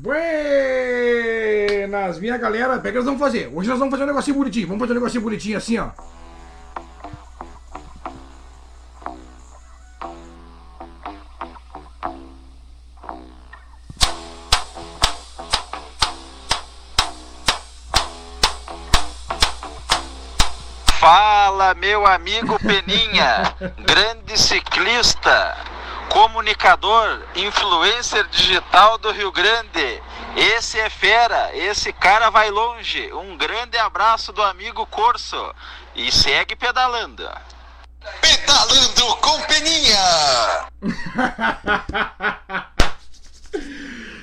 Buenas, minha galera. Pega que nós vamos fazer. Hoje nós vamos fazer um negocinho bonitinho. Vamos fazer um negocinho bonitinho assim, ó. Fala, meu amigo Peninha, grande ciclista, comunicador, influencer digital do Rio Grande. Esse é fera, esse cara vai longe. Um grande abraço do amigo Corso e segue pedalando. Pedalando com Peninha!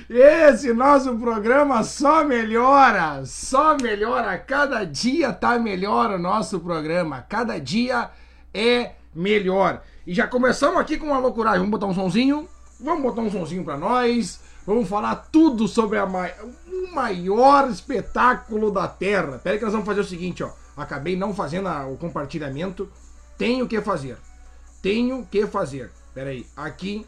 Esse nosso programa só melhora, só melhora. Cada dia tá melhor o nosso programa. Cada dia é melhor. E já começamos aqui com uma loucuragem. Vamos botar um sonzinho? Vamos botar um sonzinho pra nós. Vamos falar tudo sobre a ma... o maior espetáculo da Terra. Pera que nós vamos fazer o seguinte, ó. Acabei não fazendo a- o compartilhamento. Tenho que fazer. Tenho que fazer. Pera aí. Aqui.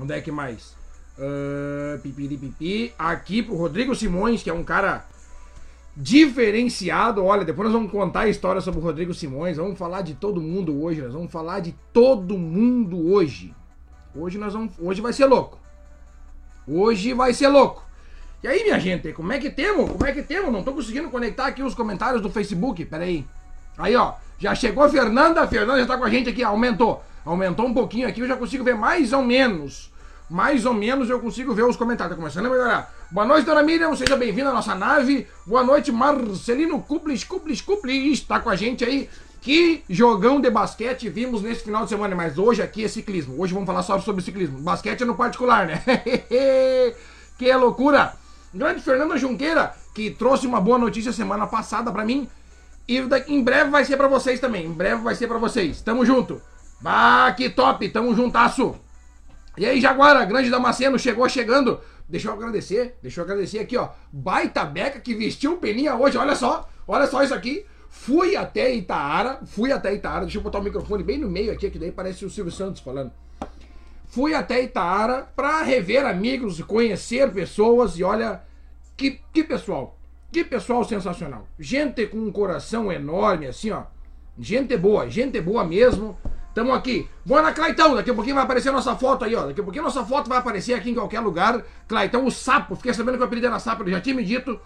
Onde é que mais? Ah, pipiri pipi. Aqui pro Rodrigo Simões, que é um cara diferenciado. Olha, depois nós vamos contar a história sobre o Rodrigo Simões. Vamos falar de todo mundo hoje. Nós vamos falar de todo mundo hoje. Hoje nós vamos. Hoje vai ser louco. Hoje vai ser louco. E aí, minha gente, como é que temos? Como é que temos? Não tô conseguindo conectar aqui os comentários do Facebook. Pera aí. Aí, ó. Já chegou a Fernanda. A Fernanda já tá com a gente aqui. Aumentou. Aumentou um pouquinho aqui. Eu já consigo ver mais ou menos. Mais ou menos eu consigo ver os comentários. Tá começando a melhorar. Boa noite, dona Miriam. Seja bem-vinda à nossa nave. Boa noite, Marcelino Kuplis, Kuplis, Kuplis. Tá com a gente aí. Que jogão de basquete vimos nesse final de semana. Mas hoje aqui é ciclismo. Hoje vamos falar só sobre ciclismo. Basquete é no particular, né? que loucura. Grande Fernanda Junqueira, que trouxe uma boa notícia semana passada pra mim. E em breve vai ser pra vocês também. Em breve vai ser pra vocês. Tamo junto. Bah, que top. Tamo juntasso. E aí, Jaguara, grande Damasceno, chegou chegando. Deixa eu agradecer, deixa eu agradecer aqui, ó. Baita Beca que vestiu Peninha hoje, olha só, olha só isso aqui. Fui até Itaara, fui até Itaara, deixa eu botar o microfone bem no meio aqui, que daí parece o Silvio Santos falando. Fui até Itaara pra rever amigos, conhecer pessoas e olha, que, que pessoal, que pessoal sensacional. Gente com um coração enorme, assim, ó. Gente boa, gente boa mesmo. Tamo aqui. Bora, Claitão. Daqui a pouquinho vai aparecer nossa foto aí, ó. Daqui a pouquinho nossa foto vai aparecer aqui em qualquer lugar. Claitão, o sapo. Fiquei sabendo que o apelido era sapo, ele já tinha me dito.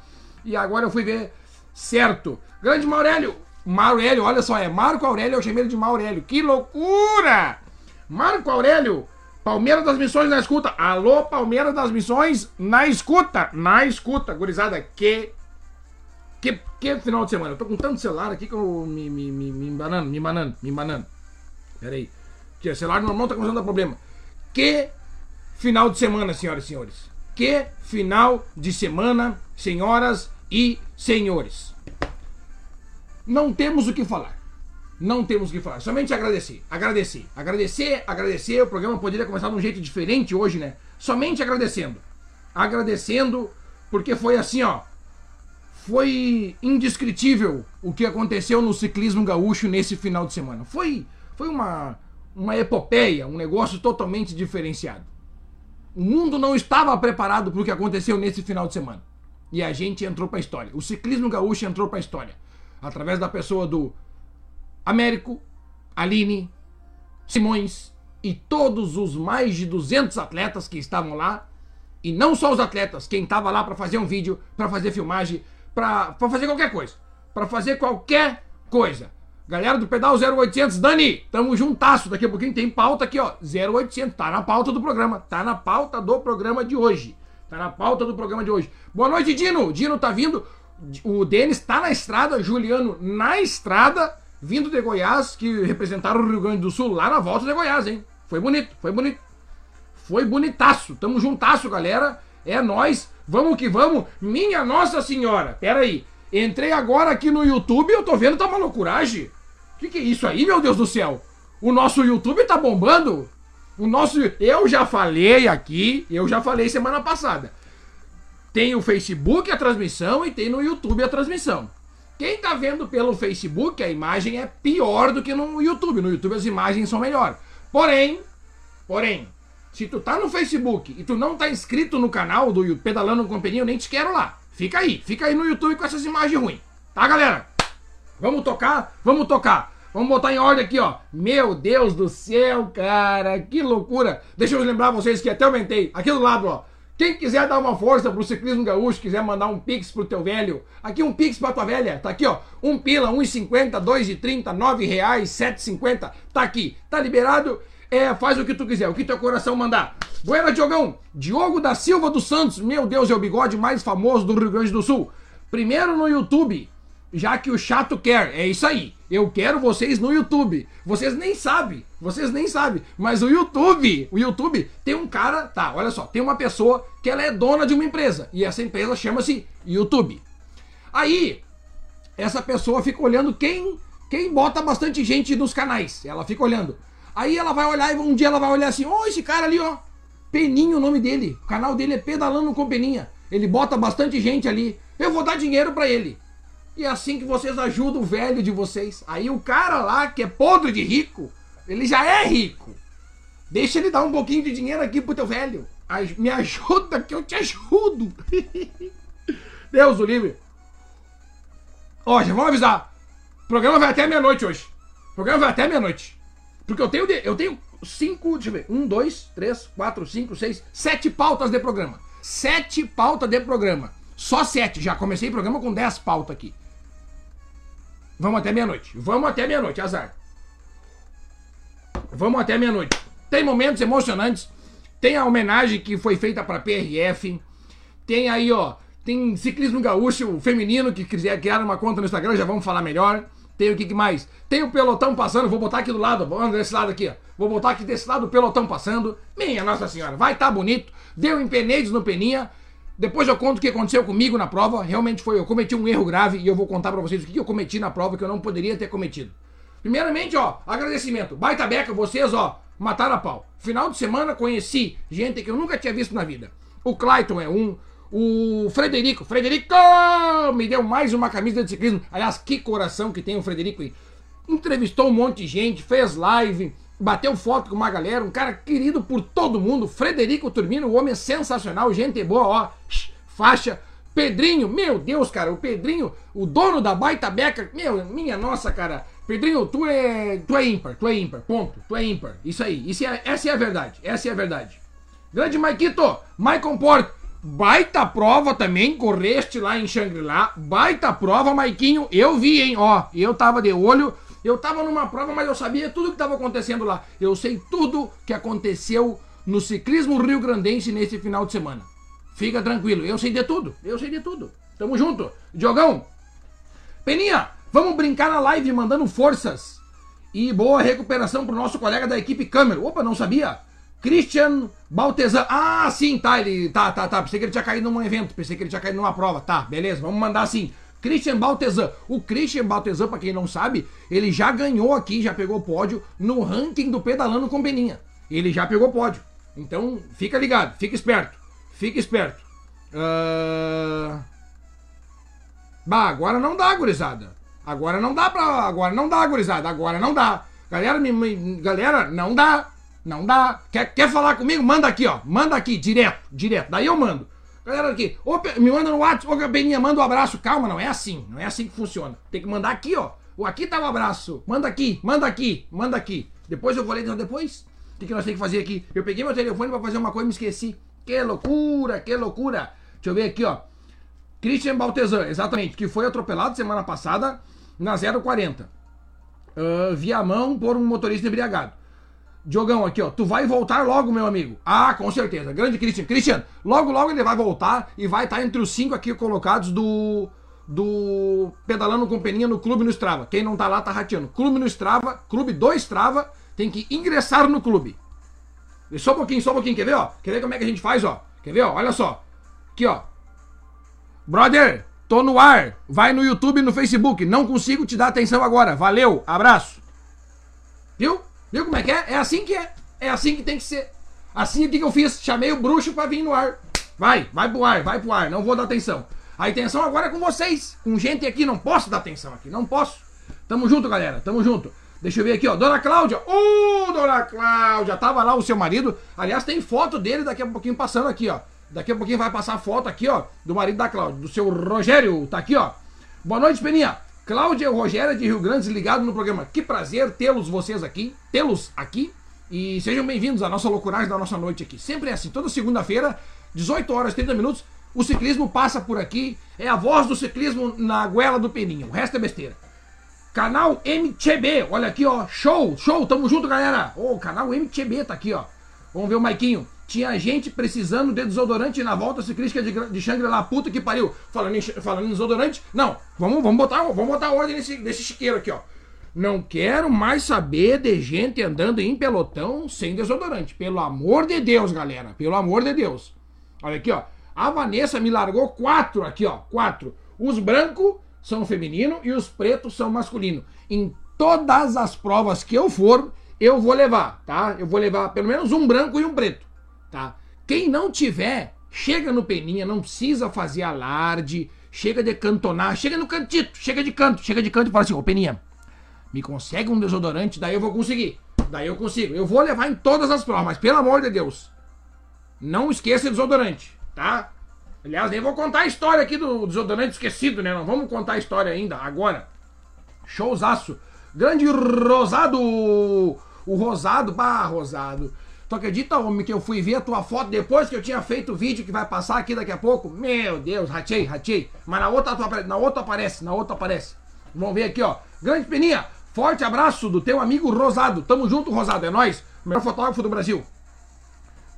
E agora eu fui ver certo. Grande Maurélio. Maurélio, olha só, é Marco Aurélio, eu chamei ele de Maurélio. Que loucura! Marco Aurélio, Palmeiras das Missões na escuta. Alô, Palmeiras das Missões na escuta. Na escuta, gurizada. Que que, que final de semana? Eu tô com tanto celular aqui que eu me, me, me, me embanando, me embanando, me embanando. Pera aí. Que o celular normal tá começando a dar problema. Que final de semana, senhoras e senhores. Que final de semana, senhoras e senhores. Não temos o que falar. Não temos o que falar. Somente agradecer. Agradecer. Agradecer, agradecer. O programa poderia começar de um jeito diferente hoje, né? Somente agradecendo. Agradecendo, porque foi assim, ó foi indescritível o que aconteceu no ciclismo gaúcho nesse final de semana. Foi, foi uma, uma epopeia, um negócio totalmente diferenciado. O mundo não estava preparado para o que aconteceu nesse final de semana. E a gente entrou para a história. O ciclismo gaúcho entrou para a história. Através da pessoa do Américo, Aline, Simões e todos os mais de 200 atletas que estavam lá. E não só os atletas, quem estava lá para fazer um vídeo, para fazer filmagem, para fazer qualquer coisa. Para fazer qualquer coisa. Galera do Pedal 0800, Dani, tamo juntasso. Daqui a pouquinho tem pauta aqui, ó. 0800, tá na pauta do programa. Tá na pauta do programa de hoje. Tá na pauta do programa de hoje. Boa noite, Dino. Dino tá vindo. O Denis tá na estrada, Juliano na estrada, vindo de Goiás, que representaram o Rio Grande do Sul lá na volta de Goiás, hein? Foi bonito, foi bonito. Foi bonitaço. Tamo juntasso, galera. É nós. Vamos que vamos. Minha Nossa Senhora. Pera aí. Entrei agora aqui no YouTube e eu tô vendo tá uma loucuragem. Que que é isso aí, meu Deus do céu? O nosso YouTube tá bombando? O nosso. Eu já falei aqui, eu já falei semana passada. Tem o Facebook a transmissão e tem no YouTube a transmissão. Quem tá vendo pelo Facebook, a imagem é pior do que no YouTube. No YouTube as imagens são melhores. Porém, porém, Se tu tá no Facebook e tu não tá inscrito no canal do Pedalando com eu nem te quero lá. Fica aí, fica aí no YouTube com essas imagens ruins. Tá, galera? Vamos tocar? Vamos tocar. Vamos botar em ordem aqui, ó. Meu Deus do céu, cara, que loucura. Deixa eu lembrar vocês que até aumentei. Aqui do lado, ó. Quem quiser dar uma força pro ciclismo gaúcho, quiser mandar um pix pro teu velho, aqui um pix pra tua velha, tá aqui ó, um pila, 1,50, 2,30, 9 reais, 7,50, tá aqui, tá liberado, é, faz o que tu quiser, o que teu coração mandar. Buena Diogão, Diogo da Silva dos Santos, meu Deus, é o bigode mais famoso do Rio Grande do Sul. Primeiro no YouTube, já que o chato quer, é isso aí. Eu quero vocês no YouTube. Vocês nem sabem, vocês nem sabem, mas o YouTube, o YouTube tem um cara, tá, olha só, tem uma pessoa que ela é dona de uma empresa e essa empresa chama-se YouTube. Aí, essa pessoa fica olhando quem quem bota bastante gente nos canais. Ela fica olhando. Aí ela vai olhar e um dia ela vai olhar assim: "Ó, oh, esse cara ali, ó, Peninho o nome dele. O canal dele é Pedalando com Peninha. Ele bota bastante gente ali. Eu vou dar dinheiro para ele." E é assim que vocês ajudam o velho de vocês. Aí o cara lá, que é podre de rico, ele já é rico. Deixa ele dar um pouquinho de dinheiro aqui pro teu velho. Me ajuda que eu te ajudo. Deus o livre. Ó, já vamos avisar. O programa vai até meia-noite hoje. O programa vai até meia-noite. Porque eu tenho, eu tenho cinco, deixa eu ver, um, dois, três, quatro, cinco, seis, sete pautas de programa. Sete pautas de programa. Só sete. Já comecei o programa com dez pautas aqui. Vamos até meia-noite. Vamos até meia-noite, azar. Vamos até meia-noite. Tem momentos emocionantes. Tem a homenagem que foi feita para PRF. Tem aí, ó. Tem ciclismo gaúcho feminino que quiser criar uma conta no Instagram, já vamos falar melhor. Tem o que, mais? Tem o pelotão passando, vou botar aqui do lado, vamos desse lado aqui, ó. Vou botar aqui desse lado o pelotão passando. Minha Nossa Senhora, vai estar tá bonito. Deu empeneiros no Peninha. Depois eu conto o que aconteceu comigo na prova. Realmente foi, eu cometi um erro grave e eu vou contar para vocês o que eu cometi na prova que eu não poderia ter cometido. Primeiramente, ó, agradecimento. Baita beca, vocês, ó, mataram a pau. Final de semana conheci gente que eu nunca tinha visto na vida. O Clayton é um, o Frederico, Frederico me deu mais uma camisa de ciclismo. Aliás, que coração que tem o Frederico. Entrevistou um monte de gente, fez live, bateu foto com uma galera, um cara querido por todo mundo, Frederico Turbino, o homem sensacional, gente boa, ó, faixa. Pedrinho, meu Deus, cara, o Pedrinho, o dono da baita beca, meu, minha nossa, cara. Pedrinho, tu é, tu é ímpar, tu é ímpar, ponto, tu é ímpar. Isso aí, isso é, essa é a verdade, essa é a verdade. Grande Maikito, Maicon Porto, baita prova também, correste lá em Xangri-Lá, baita prova, Maiquinho, eu vi, hein, ó, eu tava de olho, eu tava numa prova, mas eu sabia tudo que estava acontecendo lá. Eu sei tudo que aconteceu no ciclismo rio-grandense nesse final de semana. Fica tranquilo, eu sei de tudo. Eu sei de tudo. Tamo junto. Diogão, Peninha, vamos brincar na live mandando forças. E boa recuperação pro nosso colega da equipe câmera. Opa, não sabia? Christian Baltesan. Ah, sim, tá. Ele. Tá, tá, tá. Pensei que ele tinha caído num evento. Pensei que ele tinha caído numa prova. Tá, beleza. Vamos mandar assim. Christian Baltesan. O Christian Baltesan, para quem não sabe, ele já ganhou aqui, já pegou pódio no ranking do Pedalando com Beninha. Ele já pegou pódio. Então, fica ligado, fica esperto. Fica esperto. Uh... Bah, agora não dá, gurizada. Agora não dá pra. Agora não dá, gurizada. Agora não dá. Galera, me, me, galera, não dá. Não dá. Quer, quer falar comigo? Manda aqui, ó. Manda aqui, direto, direto. Daí eu mando. Galera aqui, ô, me manda no WhatsApp, ô Gabeninha, manda um abraço. Calma, não é assim, não é assim que funciona. Tem que mandar aqui, ó. O aqui tá o um abraço. Manda aqui, manda aqui, manda aqui. Depois eu vou ler então, depois. O que, nós temos que fazer aqui? Eu peguei meu telefone para fazer uma coisa e me esqueci. Que loucura, que loucura. Deixa eu ver aqui, ó. Christian Baltesan, exatamente, que foi atropelado semana passada na 040. Uh, via mão por um motorista embriagado. Diogão aqui, ó. Tu vai voltar logo, meu amigo. Ah, com certeza. Grande Christian. Christian, logo, logo ele vai voltar e vai estar entre os cinco aqui colocados do. Do Pedalando com Peninha no Clube no Strava. Quem não tá lá tá rateando. Clube no Strava, Clube do Strava, tem que ingressar no clube. E só um pouquinho, só um pouquinho. Quer ver, ó? Quer ver como é que a gente faz, ó? Quer ver, ó? Olha só. Aqui, ó. Brother, tô no ar. Vai no YouTube e no Facebook. Não consigo te dar atenção agora. Valeu, abraço. Viu? Viu como é que é? É assim que é. É assim que tem que ser. Assim o que eu fiz? Chamei o bruxo para vir no ar. Vai, vai pro ar, vai pro ar. Não vou dar atenção. A intenção agora é com vocês. Com gente aqui. Não posso dar atenção aqui. Não posso. Tamo junto, galera. Tamo junto. Deixa eu ver aqui, ó. Dona Cláudia. Ô, dona Cláudia. Tava lá o seu marido. Aliás, tem foto dele daqui a pouquinho passando aqui, ó. Daqui a pouquinho vai passar a foto aqui, ó. Do marido da Cláudia. Do seu Rogério. Tá aqui, ó. Boa noite, Peninha. Cláudia Rogério de Rio Grande ligado no programa. Que prazer tê-los vocês aqui. Tê-los aqui. E sejam bem-vindos à nossa loucuragem da nossa noite aqui. Sempre é assim. Toda segunda-feira, 18 horas 30 minutos. O ciclismo passa por aqui. É a voz do ciclismo na goela do Peninha. O resto é besteira. Canal MTB, olha aqui, ó. Show, show, tamo junto, galera. Ô, oh, canal MTB tá aqui, ó. Vamos ver o Maiquinho. Tinha gente precisando de desodorante na volta ciclística de, de Xangri-Lá, puta que pariu. Falando em, falando em desodorante, não, vamos, vamos, botar, vamos botar ordem nesse, nesse chiqueiro aqui, ó. Não quero mais saber de gente andando em pelotão sem desodorante. Pelo amor de Deus, galera. Pelo amor de Deus. Olha aqui, ó. A Vanessa me largou quatro aqui, ó. Quatro. Os brancos são feminino e os pretos são masculino. Em todas as provas que eu for, eu vou levar, tá? Eu vou levar pelo menos um branco e um preto, tá? Quem não tiver, chega no peninha, não precisa fazer alarde, chega de cantonar, chega no cantito, chega de canto, chega de canto e fala assim, ô peninha, me consegue um desodorante, daí eu vou conseguir. Daí eu consigo. Eu vou levar em todas as provas, mas pelo amor de Deus, não esqueça desodorante, tá? Aliás, nem vou contar a história aqui do desodorante esquecido, né? Não vamos contar a história ainda, agora. Showzaço. Grande Rosado. O Rosado, bah, Rosado. Tu acredita, homem, que eu fui ver a tua foto depois que eu tinha feito o vídeo que vai passar aqui daqui a pouco? Meu Deus, ratei, ratei. Mas na outra, na outra aparece, na outra aparece. Vamos ver aqui, ó. Grande Peninha, forte abraço do teu amigo Rosado. Tamo junto, Rosado, é nóis. Melhor fotógrafo do Brasil.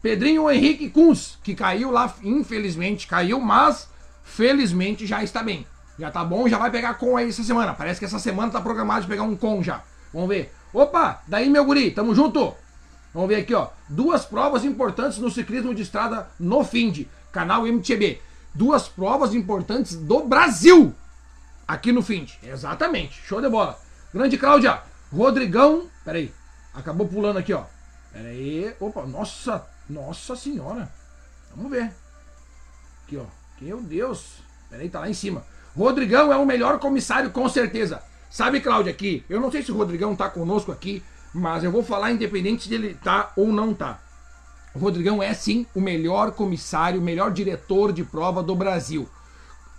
Pedrinho Henrique Kunz, que caiu lá, infelizmente caiu, mas felizmente já está bem. Já tá bom, já vai pegar com aí essa semana. Parece que essa semana tá programado de pegar um com já. Vamos ver. Opa, daí meu guri, tamo junto. Vamos ver aqui, ó. Duas provas importantes no ciclismo de estrada no FIND, canal MTB. Duas provas importantes do Brasil aqui no FIND. Exatamente, show de bola. Grande Cláudia, Rodrigão, peraí, acabou pulando aqui, ó. Peraí, opa, nossa, nossa senhora. Vamos ver. Aqui, ó. Meu Deus. Peraí, tá lá em cima. Rodrigão é o melhor comissário, com certeza. Sabe, Cláudia, aqui, eu não sei se o Rodrigão tá conosco aqui, mas eu vou falar independente se ele tá ou não tá. O Rodrigão é sim o melhor comissário, o melhor diretor de prova do Brasil.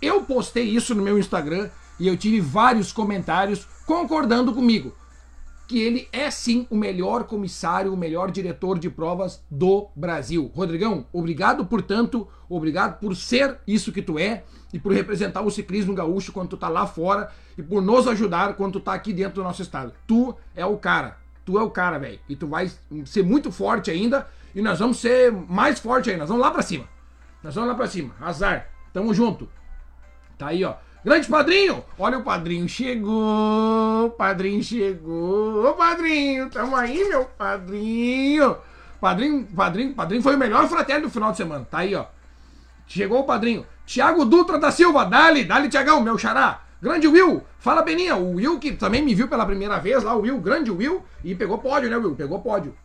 Eu postei isso no meu Instagram e eu tive vários comentários concordando comigo que ele é sim o melhor comissário, o melhor diretor de provas do Brasil. Rodrigão, obrigado por tanto, obrigado por ser isso que tu é e por representar o ciclismo gaúcho quando tu tá lá fora e por nos ajudar quando tu tá aqui dentro do nosso estado. Tu é o cara, tu é o cara, velho. E tu vai ser muito forte ainda e nós vamos ser mais forte ainda. Nós vamos lá pra cima. Nós vamos lá pra cima. Azar. Tamo junto. Tá aí, ó. Grande padrinho! Olha o padrinho chegou! Padrinho chegou! Ô padrinho, tamo aí, meu padrinho! Padrinho, padrinho, padrinho foi o melhor fraterno do final de semana. Tá aí, ó. Chegou o padrinho. Tiago Dutra da Silva, dali, dali, Tiagão, meu xará. Grande Will, fala Beninha, o Will que também me viu pela primeira vez lá, o Will, grande Will, e pegou pódio, né, Will? Pegou pódio.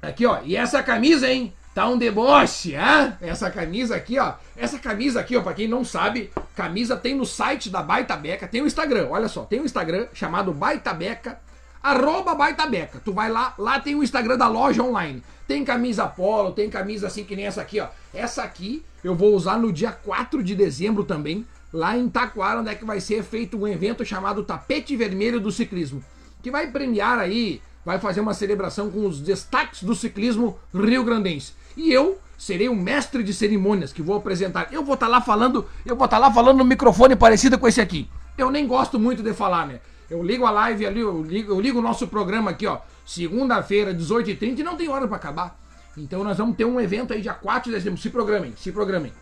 Aqui, ó, e essa camisa, hein? Tá um deboche, é? Essa camisa aqui, ó. Essa camisa aqui, ó, pra quem não sabe, camisa tem no site da Baita Beca, tem o Instagram, olha só, tem um Instagram chamado Baita Beca, arroba Baita Beca. Tu vai lá, lá tem o Instagram da loja online. Tem camisa polo, tem camisa assim que nem essa aqui, ó. Essa aqui eu vou usar no dia 4 de dezembro também, lá em Taquara, onde é que vai ser feito um evento chamado Tapete Vermelho do Ciclismo, que vai premiar aí, vai fazer uma celebração com os destaques do ciclismo rio-grandense. E eu serei o mestre de cerimônias que vou apresentar. Eu vou estar tá lá falando, eu vou estar tá lá falando no microfone parecido com esse aqui. Eu nem gosto muito de falar, né? Eu ligo a live ali, eu ligo, eu ligo o nosso programa aqui, ó. Segunda-feira, 18h30, e não tem hora para acabar. Então nós vamos ter um evento aí dia 4 de dezembro. Se programem, se programem.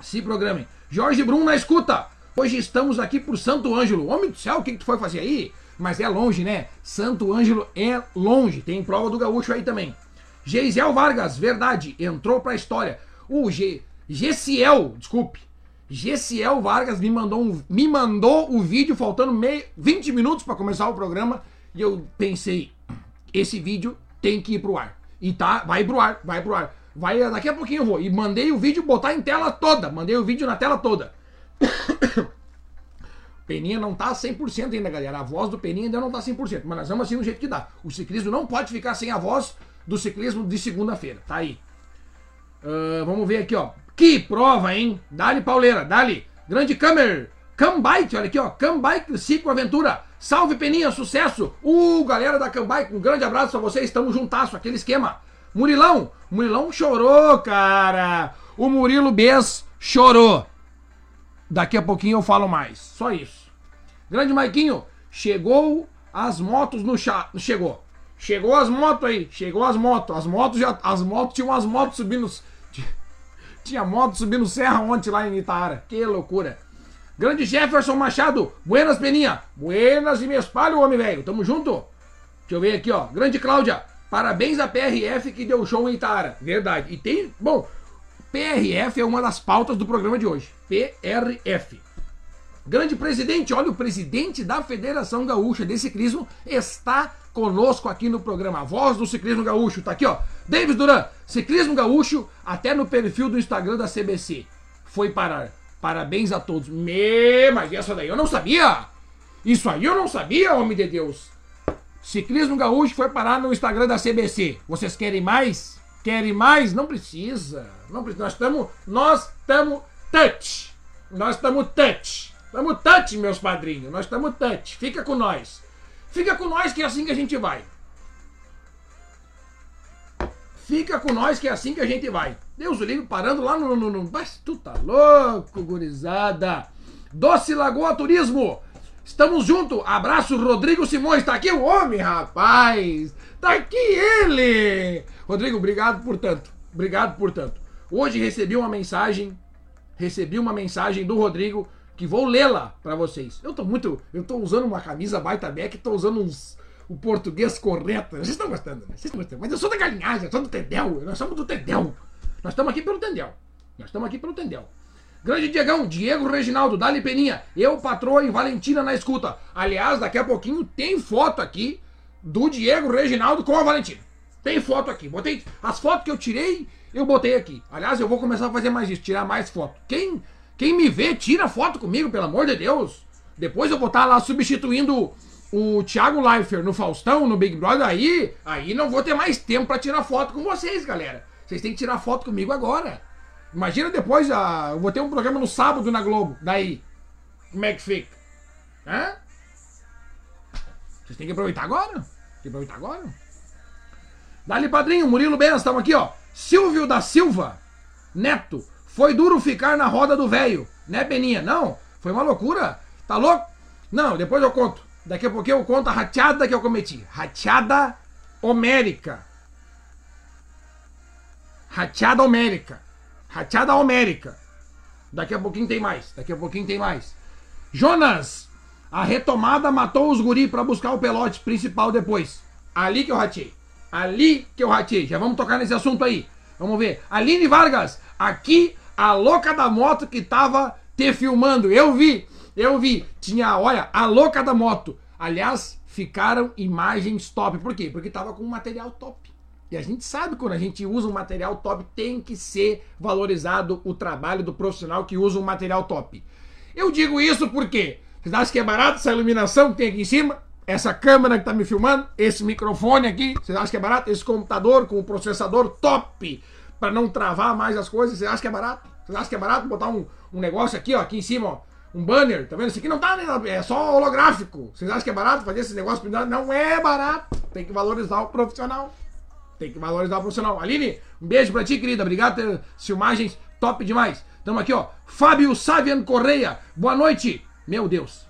Se programem. Jorge Brum na escuta. Hoje estamos aqui por Santo Ângelo. Homem do céu, o que, que tu foi fazer aí? Mas é longe, né? Santo Ângelo é longe. Tem prova do gaúcho aí também. Geisiel Vargas, verdade, entrou pra história. O G, Gessiel, desculpe. Gessiel Vargas me mandou, um, me mandou o vídeo faltando meio, 20 minutos para começar o programa e eu pensei, esse vídeo tem que ir pro ar. E tá, vai pro ar, vai pro ar. Vai, daqui a pouquinho eu vou. E mandei o vídeo botar em tela toda. Mandei o vídeo na tela toda. Peninha não tá 100% ainda, galera. A voz do Peninha ainda não tá 100%, mas nós vamos assim do jeito que dá. O ciclismo não pode ficar sem a voz do ciclismo de segunda-feira. Tá aí. Uh, vamos ver aqui, ó. Que prova, hein? Dali Pauleira, dali. Grande Câmara. Cambike, olha aqui, ó. Cambike Ciclo Aventura. Salve Peninha, sucesso. Uh, galera da Cambike, um grande abraço pra vocês. Estamos juntasso, aquele esquema. Murilão, Murilão chorou, cara. O Murilo Bes chorou. Daqui a pouquinho eu falo mais. Só isso. Grande Maiquinho, chegou as motos no chá. Chegou. Chegou as motos aí. Chegou as motos. As motos já. As motos tinham as motos subindo. Tinha moto subindo serra ontem lá em Itaara. Que loucura. Grande Jefferson Machado. Buenas, Peninha. Buenas e me espalho, homem velho. Tamo junto. Deixa eu ver aqui, ó. Grande Cláudia. Parabéns à PRF que deu show em Itaara. Verdade. E tem. Bom, PRF é uma das pautas do programa de hoje. PRF. Grande presidente, olha, o presidente da Federação Gaúcha de Ciclismo está conosco aqui no programa. A voz do ciclismo gaúcho. Tá aqui, ó. Davis Duran, ciclismo gaúcho, até no perfil do Instagram da CBC. Foi parar. Parabéns a todos. Me, mas essa daí eu não sabia. Isso aí eu não sabia, homem de Deus. Ciclismo gaúcho foi parar no Instagram da CBC. Vocês querem mais? Querem mais? Não precisa. Não precisa. Nós estamos. Nós estamos touch. Nós estamos touch. Estamos touch, meus padrinhos. Nós estamos touch. Fica com nós. Fica com nós que é assim que a gente vai. Fica com nós que é assim que a gente vai. Deus o livre parando lá no. no, no... Mas tu tá louco, gurizada. Doce Lagoa Turismo. Estamos junto. Abraço, Rodrigo Simões. Tá aqui o homem, rapaz. Tá aqui ele! Rodrigo, obrigado por tanto. Obrigado por tanto. Hoje recebi uma mensagem, recebi uma mensagem do Rodrigo que vou lê-la para vocês. Eu tô muito, eu tô usando uma camisa baita beck, tô usando uns o português correto. Vocês estão gostando, né? Vocês estão gostando. Mas eu sou da galinhagem, eu sou do Tendel. Nós somos do Tendel. Nós estamos aqui pelo Tendel. Nós estamos aqui pelo Tendel. Grande Diegão, Diego Reginaldo, Dali Peninha, eu, patroa e Valentina na escuta. Aliás, daqui a pouquinho tem foto aqui do Diego Reginaldo com a Valentina. Tem foto aqui. Botei as fotos que eu tirei, eu botei aqui. Aliás, eu vou começar a fazer mais isso, tirar mais foto. Quem quem me vê, tira foto comigo, pelo amor de Deus. Depois eu vou estar lá substituindo o Thiago Leifert no Faustão, no Big Brother, aí, aí não vou ter mais tempo para tirar foto com vocês, galera. Vocês têm que tirar foto comigo agora. Imagina depois, ah, eu vou ter um programa no sábado na Globo. Daí, como é que fica? Hã? Vocês têm que aproveitar agora. Tem que aproveitar agora. Dali, padrinho, Murilo Benz, estamos aqui, ó. Silvio da Silva, neto. Foi duro ficar na roda do velho, né, Peninha? Não, foi uma loucura. Tá louco? Não, depois eu conto. Daqui a pouquinho eu conto a rateada que eu cometi. Rateada homérica. Rateada homérica. Rateada homérica. Daqui a pouquinho tem mais. Daqui a pouquinho tem mais. Jonas, a retomada matou os guri para buscar o pelote principal depois. Ali que eu ratei. Ali que eu ratei. Já vamos tocar nesse assunto aí. Vamos ver. Aline Vargas, aqui a louca da moto que tava te filmando. Eu vi, eu vi. Tinha, olha, a louca da moto. Aliás, ficaram imagens top. Por quê? Porque tava com material top. E a gente sabe quando a gente usa um material top, tem que ser valorizado o trabalho do profissional que usa um material top. Eu digo isso porque vocês acham que é barato essa iluminação que tem aqui em cima? Essa câmera que está me filmando, esse microfone aqui, vocês acham que é barato? Esse computador com o processador top para não travar mais as coisas, vocês acham que é barato? Vocês acham que é barato botar um, um negócio aqui, ó, aqui em cima, ó, um banner, tá vendo? Isso aqui não tá, é só holográfico. Vocês acham que é barato fazer esse negócio? Não é barato. Tem que valorizar o profissional. Tem que valorizar o profissional. Aline, um beijo pra ti, querida. Obrigado por filmagens top demais. Tamo aqui, ó. Fábio Savian Correia. Boa noite. Meu Deus.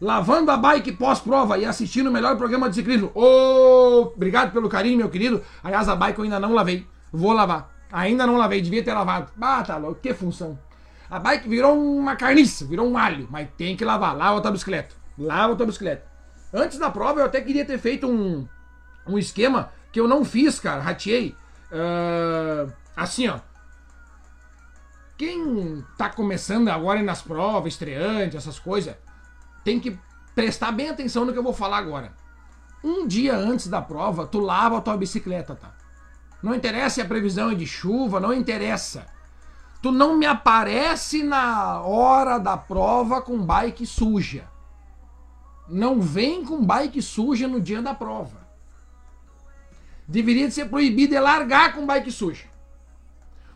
Lavando a bike pós-prova e assistindo o melhor programa de ciclismo. Oh, obrigado pelo carinho, meu querido. Aliás, a bike eu ainda não lavei. Vou lavar. Ainda não lavei, devia ter lavado. Ah, tá louco. Que função. A bike virou uma carniça, virou um alho. Mas tem que lavar. Lava a tua bicicleta. Lava a tua bicicleta. Antes da prova, eu até queria ter feito um, um esquema que eu não fiz, cara, rateei. Uh, assim, ó. Quem tá começando agora nas provas, estreante, essas coisas, tem que prestar bem atenção no que eu vou falar agora. Um dia antes da prova, tu lava a tua bicicleta, tá? Não interessa se a previsão é de chuva, não interessa. Tu não me aparece na hora da prova com bike suja. Não vem com bike suja no dia da prova. Deveria ser proibido é largar com bike suja.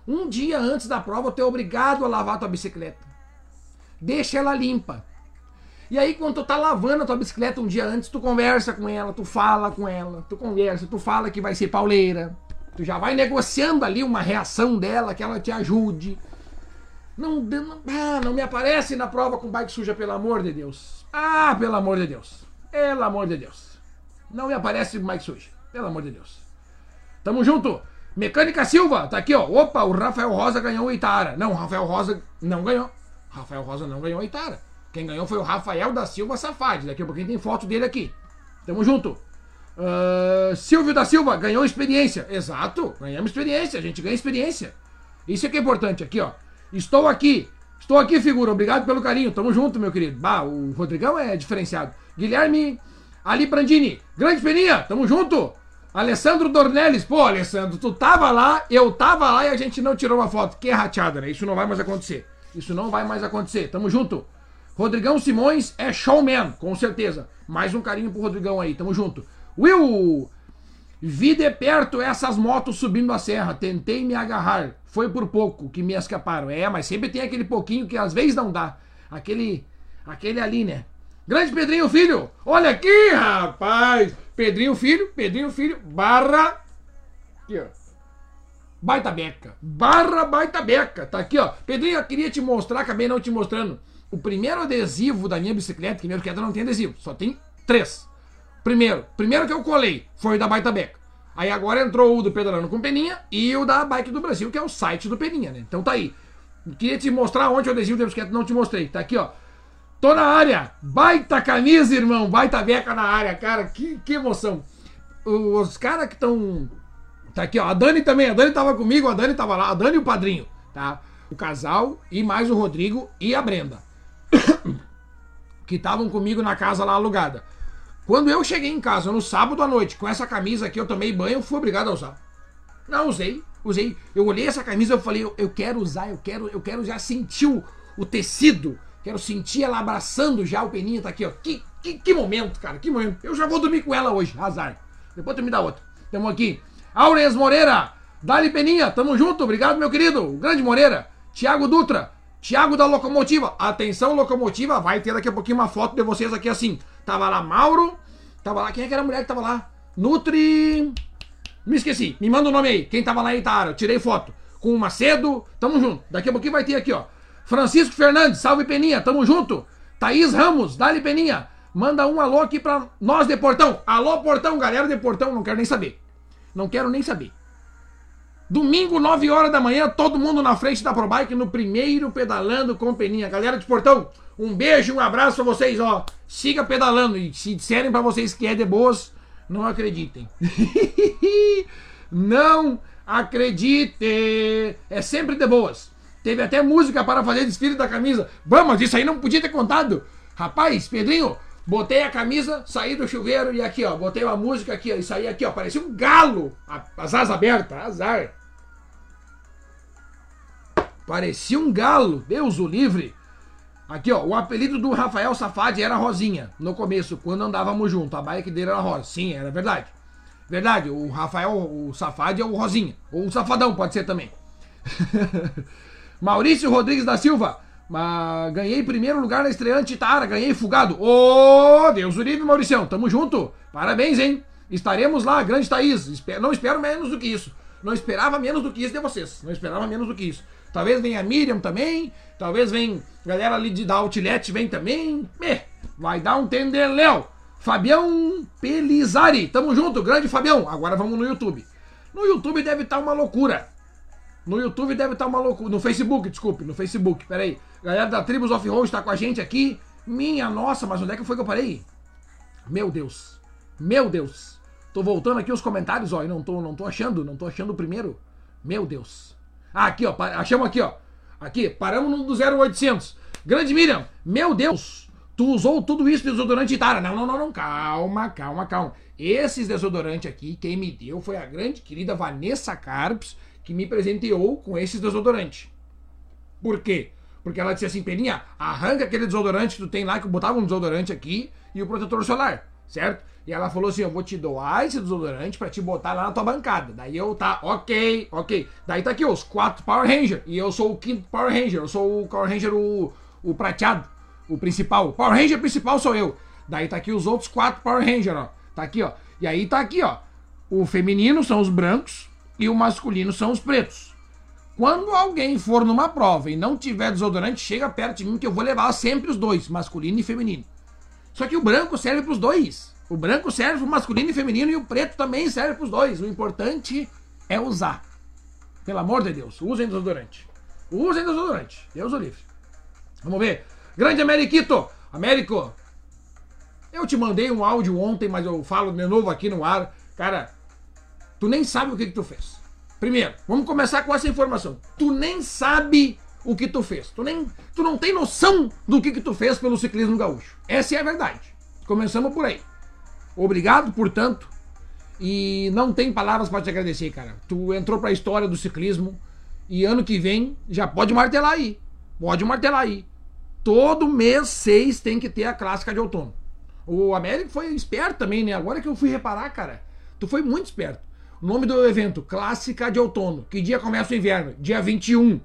Um dia antes da prova, tu é obrigado a lavar tua bicicleta. Deixa ela limpa. E aí, quando tu tá lavando a tua bicicleta um dia antes, tu conversa com ela, tu fala com ela, tu conversa, tu fala que vai ser pauleira. Tu já vai negociando ali uma reação dela, que ela te ajude. Não, não, ah, não me aparece na prova com bike suja, pelo amor de Deus. Ah, pelo amor de Deus. Pelo amor de Deus. Não me aparece com bike suja. Pelo amor de Deus. Tamo junto. Mecânica Silva, tá aqui, ó. Opa, o Rafael Rosa ganhou o Itara. Não, o Rafael Rosa não ganhou. Rafael Rosa não ganhou o Itara. Quem ganhou foi o Rafael da Silva Safade. Daqui a pouquinho tem foto dele aqui. Tamo junto. Uh, Silvio da Silva ganhou experiência. Exato, ganhamos experiência. A gente ganha experiência. Isso é que é importante aqui, ó. Estou aqui. Estou aqui, figura. Obrigado pelo carinho. Tamo junto, meu querido. Bah, o Rodrigão é diferenciado. Guilherme Ali Brandini. Grande Peninha. Tamo junto. Alessandro Dornelles, pô, Alessandro, tu tava lá, eu tava lá e a gente não tirou uma foto. Que rateada, né? Isso não vai mais acontecer. Isso não vai mais acontecer. Tamo junto. Rodrigão Simões é showman, com certeza. Mais um carinho pro Rodrigão aí, tamo junto. Will, vi de perto essas motos subindo a serra. Tentei me agarrar. Foi por pouco que me escaparam. É, mas sempre tem aquele pouquinho que às vezes não dá. Aquele, aquele ali, né? Grande Pedrinho Filho, olha aqui, rapaz. Pedrinho Filho, Pedrinho Filho, barra. Aqui, ó. Baita Beca. Barra Baita Beca. Tá aqui, ó. Pedrinho, eu queria te mostrar, acabei não te mostrando. O primeiro adesivo da minha bicicleta, que minha bicicleta não tem adesivo, só tem três. Primeiro, primeiro que eu colei foi o da Baita Beca. Aí agora entrou o do Pedalando com Peninha e o da Bike do Brasil, que é o site do Peninha, né? Então tá aí. Queria te mostrar onde o adesivo da bicicleta, não te mostrei. Tá aqui, ó. Tô na área. Baita camisa, irmão. Baita beca na área, cara. Que, que emoção. Os caras que estão. Tá aqui, ó. A Dani também. A Dani tava comigo, a Dani tava lá. A Dani e o padrinho, tá? O casal e mais o Rodrigo e a Brenda. que estavam comigo na casa lá alugada. Quando eu cheguei em casa no sábado à noite com essa camisa aqui, eu tomei banho, fui obrigado a usar. Não usei, usei. Eu olhei essa camisa e falei, eu, eu, quero usar, eu quero, eu quero já sentir o tecido Quero sentir ela abraçando já o Peninha, tá aqui, ó. Que, que, que momento, cara, que momento. Eu já vou dormir com ela hoje, azar. Depois tu me dá outra. Tamo aqui. Aurens Moreira, Dali Peninha, tamo junto, obrigado, meu querido. O grande Moreira. Tiago Dutra, Tiago da Locomotiva. Atenção, Locomotiva, vai ter daqui a pouquinho uma foto de vocês aqui assim. Tava lá Mauro, tava lá, quem é que era a mulher que tava lá? Nutri. Me esqueci, me manda o nome aí. Quem tava lá em Itara, eu tirei foto. Com o Macedo, tamo junto. Daqui a pouquinho vai ter aqui, ó. Francisco Fernandes, salve Peninha, tamo junto. Thaís Ramos, dali Peninha. Manda um alô aqui pra nós de Portão. Alô, Portão, galera de Portão, não quero nem saber. Não quero nem saber. Domingo, 9 horas da manhã, todo mundo na frente da ProBike no primeiro pedalando com Peninha. Galera de Portão, um beijo, um abraço pra vocês, ó. Siga pedalando e se disserem para vocês que é de boas, não acreditem. não acredite. É sempre de boas. Teve até música para fazer desfile da camisa. Vamos, isso aí não podia ter contado. Rapaz, Pedrinho, botei a camisa, saí do chuveiro e aqui, ó, botei uma música aqui, ó, e saí aqui, ó, parecia um galo. As asas abertas, azar. Parecia um galo, Deus o livre. Aqui, ó, o apelido do Rafael Safadi era Rosinha, no começo, quando andávamos junto. A bike dele era Rosa. Sim, era verdade. Verdade, o Rafael, o Safadi é o Rosinha. Ou o Safadão, pode ser também. Maurício Rodrigues da Silva. Mas ganhei primeiro lugar na estreante Tara, ganhei fugado. Ô, oh, Deus livre, Mauricião. Tamo junto. Parabéns, hein? Estaremos lá, grande Thaís. Não espero menos do que isso. Não esperava menos do que isso de vocês. Não esperava menos do que isso. Talvez venha a Miriam também. Talvez venha galera ali de, da Outlet vem também. Me, vai dar um tendeléu. Fabião Pelizari. Tamo junto, grande Fabião. Agora vamos no YouTube. No YouTube deve estar tá uma loucura. No YouTube deve estar uma loucura. No Facebook, desculpe, no Facebook. Pera aí. Galera da Tribus of Road está com a gente aqui. Minha nossa, mas onde é que foi que eu parei? Meu Deus. Meu Deus. Tô voltando aqui os comentários, ó. E não tô, não tô achando, não tô achando o primeiro. Meu Deus. Ah, aqui, ó. Achamos aqui, ó. Aqui, paramos no do 0800. Grande Miriam, meu Deus. Tu usou tudo isso de desodorante Itara. Não, não, não, não. Calma, calma, calma. Esses desodorantes aqui, quem me deu foi a grande querida Vanessa Carpes que me presenteou com esses desodorantes. Por quê? Porque ela disse assim, Peninha, arranca aquele desodorante que tu tem lá, que eu botava um desodorante aqui e o protetor solar, certo? E ela falou assim, eu vou te doar esse desodorante pra te botar lá na tua bancada. Daí eu, tá, ok, ok. Daí tá aqui os quatro Power Ranger. E eu sou o quinto Power Ranger. Eu sou o Power Ranger, o, o prateado, o principal. O Power Ranger principal sou eu. Daí tá aqui os outros quatro Power Ranger, ó. Tá aqui, ó. E aí tá aqui, ó. O feminino são os brancos e o masculino são os pretos. Quando alguém for numa prova e não tiver desodorante, chega perto de mim que eu vou levar sempre os dois, masculino e feminino. Só que o branco serve para os dois. O branco serve para o masculino e feminino e o preto também serve para os dois. O importante é usar. Pelo amor de Deus, usem desodorante. Usem desodorante. Deus o livre. Vamos ver. Grande Ameriquito. Américo, eu te mandei um áudio ontem, mas eu falo de novo aqui no ar. Cara, tu nem sabe o que, que tu fez. Primeiro, vamos começar com essa informação. Tu nem sabe o que tu fez. Tu, nem, tu não tem noção do que, que tu fez pelo ciclismo gaúcho. Essa é a verdade. Começamos por aí. Obrigado, portanto. E não tem palavras para te agradecer, cara. Tu entrou para a história do ciclismo e ano que vem já pode martelar aí. Pode martelar aí. Todo mês seis tem que ter a clássica de outono. O Américo foi esperto também, né? Agora que eu fui reparar, cara. Tu foi muito esperto. Nome do evento, Clássica de Outono. Que dia começa o inverno? Dia 21.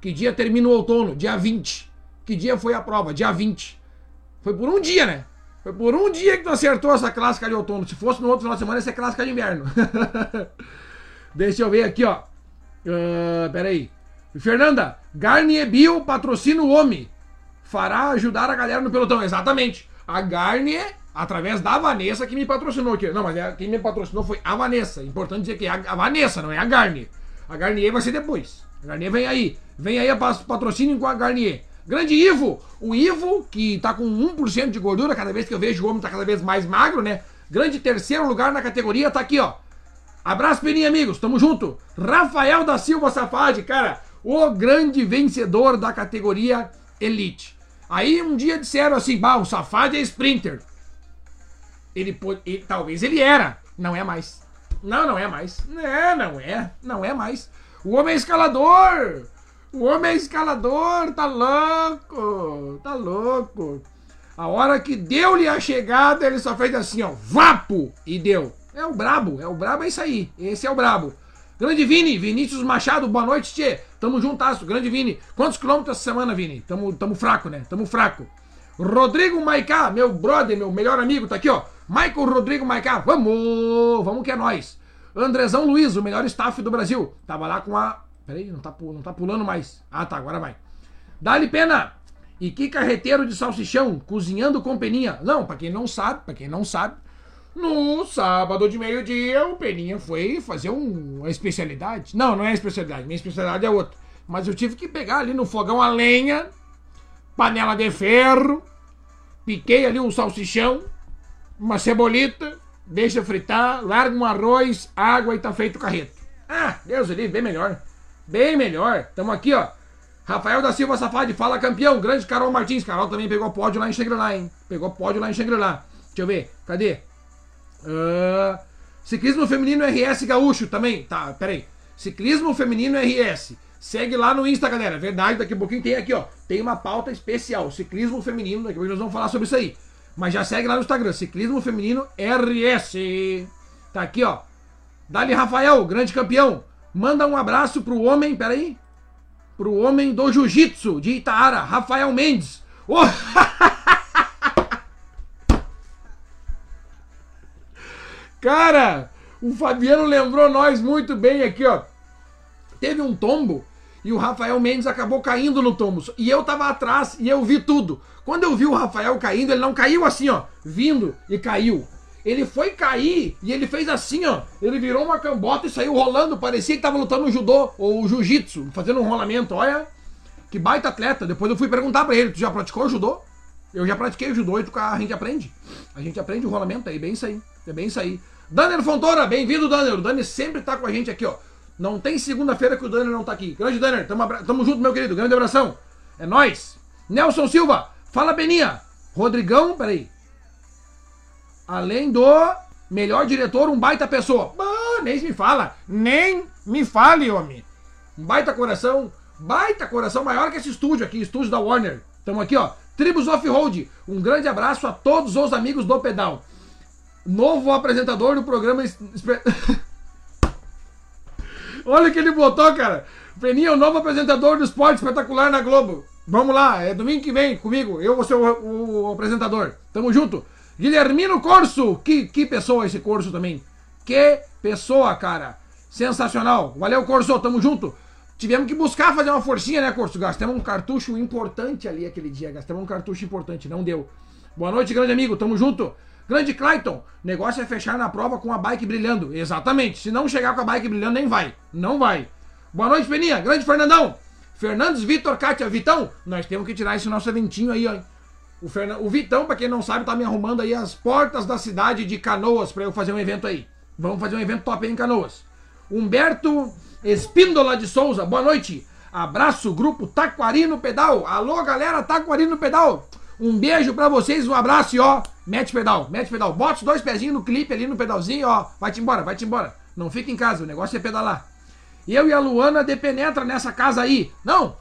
Que dia termina o outono? Dia 20. Que dia foi a prova? Dia 20. Foi por um dia, né? Foi por um dia que tu acertou essa clássica de outono. Se fosse no outro final de semana, ia ser clássica de inverno. Deixa eu ver aqui, ó. Uh, peraí. Fernanda, Garnier Bio patrocina o homem. Fará ajudar a galera no pelotão. Exatamente. A Garnier, através da Vanessa, que me patrocinou aqui. Não, mas é, quem me patrocinou foi a Vanessa. Importante dizer que é a Vanessa, não é a Garnier. A Garnier vai ser depois. A Garnier vem aí. Vem aí a patrocínio com a Garnier. Grande Ivo! O Ivo, que tá com 1% de gordura, cada vez que eu vejo o homem tá cada vez mais magro, né? Grande terceiro lugar na categoria, tá aqui, ó. Abraço, Peninha, amigos, tamo junto. Rafael da Silva Safadi, cara, o grande vencedor da categoria Elite. Aí um dia disseram assim, bah, o Safadi é sprinter. Ele, ele talvez ele era, não é mais. Não, não é mais. É, não é, não é mais. O homem é escalador. O homem é escalador, tá louco, tá louco. A hora que deu-lhe a chegada, ele só fez assim, ó, vapo, e deu. É o brabo, é o brabo, é isso aí. Esse é o brabo. Grande Vini, Vinícius Machado, boa noite, tchê. Tamo juntasso, grande Vini. Quantos quilômetros essa semana, Vini? Tamo, tamo fraco, né? Tamo fraco. Rodrigo Maicá, meu brother, meu melhor amigo, tá aqui, ó. Michael Rodrigo Maicá, vamos, vamos que é nós. Andrezão Luiz, o melhor staff do Brasil. Tava lá com a Peraí, não tá, não tá pulando mais. Ah, tá, agora vai. Dá-lhe pena! E que carreteiro de salsichão, cozinhando com peninha. Não, para quem não sabe, para quem não sabe, no sábado de meio-dia o Peninha foi fazer um, uma especialidade. Não, não é especialidade, minha especialidade é outra. Mas eu tive que pegar ali no fogão a lenha, panela de ferro, piquei ali um salsichão, uma cebolita, deixa fritar, larga um arroz, água e tá feito o carreto. Ah, Deus livre, bem melhor. Bem melhor. Tamo aqui, ó. Rafael da Silva Safadi, fala campeão. Grande Carol Martins. Carol também pegou pódio lá em Xangri-Lá, hein? Pegou pódio lá em Xangri-Lá. Deixa eu ver. Cadê? Uh, ciclismo feminino RS Gaúcho também. Tá, peraí. Ciclismo feminino RS. Segue lá no Insta, galera. Verdade, daqui a pouquinho tem aqui, ó. Tem uma pauta especial. Ciclismo feminino. Daqui a pouco nós vamos falar sobre isso aí. Mas já segue lá no Instagram. Ciclismo feminino RS. Tá aqui, ó. Dali Rafael, grande campeão. Manda um abraço pro homem, peraí. Pro homem do jiu-jitsu de Itaara, Rafael Mendes. Oh! Cara, o Fabiano lembrou nós muito bem aqui, ó. Teve um tombo e o Rafael Mendes acabou caindo no tombo. E eu tava atrás e eu vi tudo. Quando eu vi o Rafael caindo, ele não caiu assim, ó, vindo e caiu. Ele foi cair e ele fez assim, ó. Ele virou uma cambota e saiu rolando. Parecia que tava lutando no judô ou jiu-jitsu, fazendo um rolamento. Olha, que baita atleta. Depois eu fui perguntar pra ele: Tu já praticou judô? Eu já pratiquei o judô e a gente aprende. A gente aprende o rolamento, é bem isso aí. É bem isso aí. Daniel Fontoura, bem-vindo, Daniel. O Dani sempre tá com a gente aqui, ó. Não tem segunda-feira que o Daniel não tá aqui. Grande Daniel, tamo, tamo junto, meu querido. Grande abração. É nós. Nelson Silva, fala Beninha. Rodrigão, peraí. Além do melhor diretor, um baita pessoa. Ah, nem me fala. Nem me fale, homem. Um baita coração, Baita coração maior que esse estúdio aqui, estúdio da Warner. Tamo aqui, ó. Tribos Off-Road. Um grande abraço a todos os amigos do pedal. Novo apresentador do programa. Olha o que ele botou, cara. Peninha, o novo apresentador do esporte espetacular na Globo. Vamos lá, é domingo que vem comigo. Eu vou ser o, o apresentador. Tamo junto. Guilhermino Corso. Que, que pessoa esse Corso também. Que pessoa, cara. Sensacional. Valeu, Corso. Tamo junto. Tivemos que buscar fazer uma forcinha, né, Corso? Gastamos um cartucho importante ali aquele dia. Gastamos um cartucho importante. Não deu. Boa noite, grande amigo. Tamo junto. Grande Clayton, negócio é fechar na prova com a bike brilhando. Exatamente. Se não chegar com a bike brilhando, nem vai. Não vai. Boa noite, Peninha. Grande Fernandão. Fernandes, Vitor, Kátia, Vitão. Nós temos que tirar esse nosso eventinho aí, ó. O, Fernan... o Vitão, pra quem não sabe, tá me arrumando aí as portas da cidade de Canoas pra eu fazer um evento aí. Vamos fazer um evento top aí em Canoas. Humberto Espíndola de Souza, boa noite. Abraço, grupo Taquari no Pedal. Alô, galera, Taquari no Pedal. Um beijo pra vocês, um abraço e ó, mete pedal, mete pedal. Bota os dois pezinhos no clipe ali no pedalzinho, ó. Vai-te embora, vai-te embora. Não fica em casa, o negócio é pedalar. Eu e a Luana depenetra nessa casa aí. Não,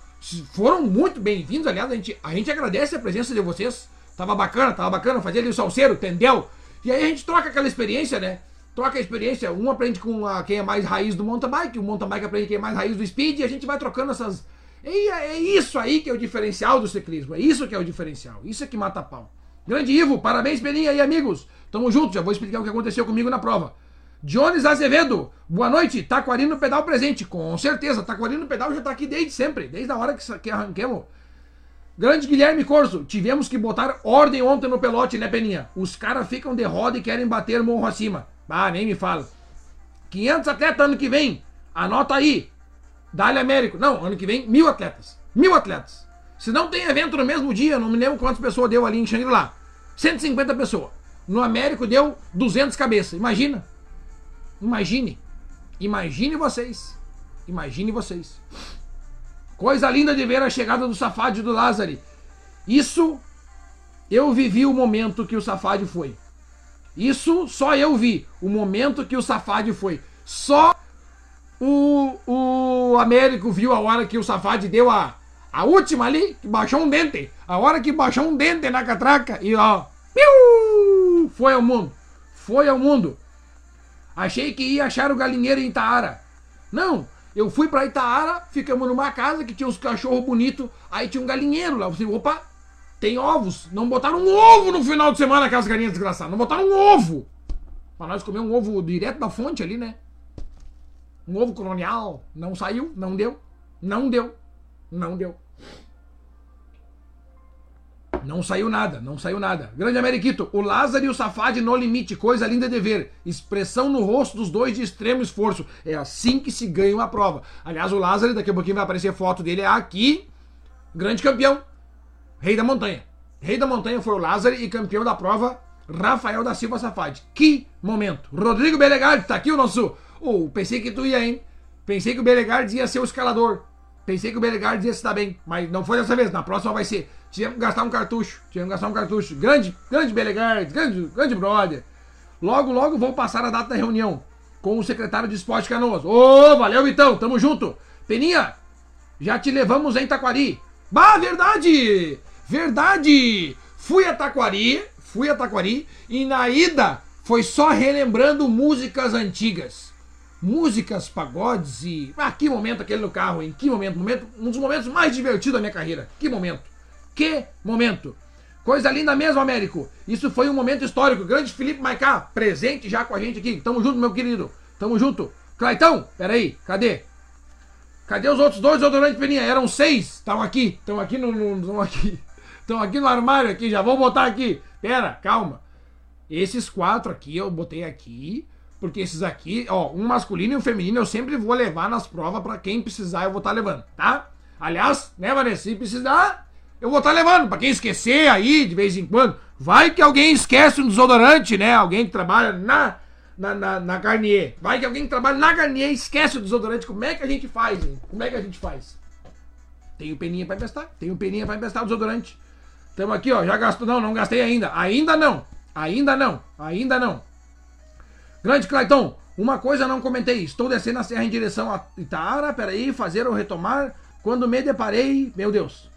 foram muito bem-vindos, aliás, a gente, a gente agradece a presença de vocês. Tava bacana, tava bacana, fazer ali o salseiro, entendeu? E aí a gente troca aquela experiência, né? Troca a experiência, um aprende com a, quem é mais raiz do mountain bike, o mountain bike aprende quem é mais raiz do speed, e a gente vai trocando essas. E é isso aí que é o diferencial do ciclismo, é isso que é o diferencial, isso é que mata pau. Grande Ivo, parabéns, Peninha e amigos. Tamo junto, já vou explicar o que aconteceu comigo na prova. Jones Azevedo, boa noite. Taquari no pedal presente, com certeza. Taquari no pedal já tá aqui desde sempre, desde a hora que, que arranquemos. Grande Guilherme Corso, tivemos que botar ordem ontem no pelote, né, Peninha? Os caras ficam de roda e querem bater morro acima. Ah, nem me fala. 500 atletas ano que vem, anota aí. Dali Américo. Não, ano que vem, mil atletas. Mil atletas. Se não tem evento no mesmo dia, não me lembro quantas pessoas deu ali em Xangri-Lá. 150 pessoas. No Américo deu 200 cabeças. Imagina. Imagine. Imagine vocês. Imagine vocês. Coisa linda de ver a chegada do Safad e do Lázari. Isso eu vivi o momento que o Safad foi. Isso só eu vi. O momento que o Safad foi. Só o, o Américo viu a hora que o Safad deu a, a última ali, que baixou um dente. A hora que baixou um dente na catraca e ó. Piu! Foi ao mundo. Foi ao mundo. Achei que ia achar o galinheiro em Itaara. Não, eu fui pra Itaara, ficamos numa casa que tinha uns cachorros bonitos, aí tinha um galinheiro lá. Eu falei, opa, tem ovos. Não botaram um ovo no final de semana, aquelas galinhas desgraçadas. Não botaram um ovo. Pra nós comer um ovo direto da fonte ali, né? Um ovo colonial. Não saiu, não deu. Não deu. Não deu. Não saiu nada, não saiu nada. Grande Ameriquito, o Lázaro e o Safad no limite, coisa linda de ver. Expressão no rosto dos dois de extremo esforço. É assim que se ganha uma prova. Aliás, o Lázaro, daqui a pouquinho vai aparecer foto dele aqui. Grande campeão. Rei da montanha. Rei da montanha foi o Lázaro e campeão da prova, Rafael da Silva Safad. Que momento. Rodrigo Belegard, tá aqui o nosso. Oh, pensei que tu ia, hein? Pensei que o Belegard ia ser o escalador. Pensei que o Belegard ia se dar bem, mas não foi dessa vez. Na próxima vai ser. Tivemos que gastar um cartucho. Tivemos que gastar um cartucho. Grande, grande Belegard, grande, grande brother. Logo, logo vou passar a data da reunião com o secretário de esporte Canoas. Ô, valeu então, tamo junto. Peninha, já te levamos em Taquari. Bah, verdade! Verdade! Fui a Taquari, fui a Taquari e na ida foi só relembrando músicas antigas músicas, pagodes e. Ah, que momento aquele no carro, hein? Que momento, momento, um dos momentos mais divertidos da minha carreira. Que momento. Que momento. Coisa linda mesmo, Américo. Isso foi um momento histórico. Grande Felipe Maicá, presente já com a gente aqui. Tamo junto, meu querido. Tamo junto. Claitão, peraí, cadê? Cadê os outros dois odorantes Peninha? Eram seis. Estão aqui. Estão aqui no. Estão aqui. Estão aqui no armário aqui. Já vou botar aqui. Pera, calma. Esses quatro aqui eu botei aqui. Porque esses aqui, ó, um masculino e um feminino eu sempre vou levar nas provas pra quem precisar eu vou estar levando, tá? Aliás, né, Vanessa, se precisar, eu vou estar levando. Pra quem esquecer aí de vez em quando, vai que alguém esquece um desodorante, né? Alguém que trabalha na, na, na, na Garnier. Vai que alguém que trabalha na Garnier esquece o desodorante. Como é que a gente faz, hein? Como é que a gente faz? Tenho peninha pra emprestar, tenho peninha pra emprestar o desodorante. Tamo aqui, ó, já gastou. Não, não gastei ainda. Ainda não. Ainda não. Ainda não. Grande Clayton, uma coisa não comentei. Estou descendo a serra em direção a Itaara. Peraí, fazer ou retomar Quando me deparei, meu Deus.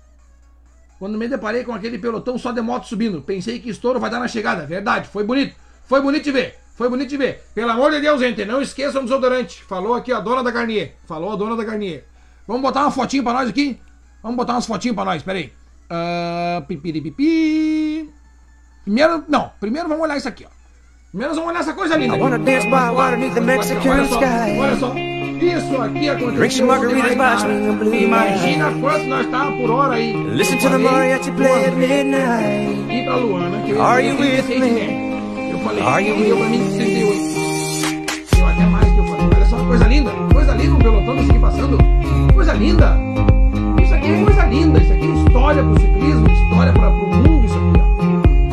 Quando me deparei com aquele pelotão só de moto subindo, pensei que estouro vai dar na chegada. Verdade, foi bonito. Foi bonito de ver. Foi bonito de ver. Pelo amor de Deus, gente, não esqueçam do desodorante. Falou aqui a dona da Garnier. Falou a dona da Garnier. Vamos botar uma fotinho pra nós aqui? Vamos botar umas fotinhas pra nós, peraí. Uh, pipiripipi. Primeiro, não, primeiro vamos olhar isso aqui, ó. Nós vamos olhar essa coisa linda. I wanna dance by water beneath the Mexican olha só, sky. olha só. Isso aqui aconteceu. Ontem casa. blue Imagina quanto nós tava por hora aí. Listen to the mariachi play at midnight. E pra Luana, que eu Are you with 36 me? metros. Eu falei, Are you with 38. Deu até mais que eu falei. Olha só, coisa linda. Coisa linda um pelotão desse aqui passando. Coisa linda. Isso aqui é coisa linda. Isso aqui é história pro ciclismo, história pra, pro mundo, isso aqui,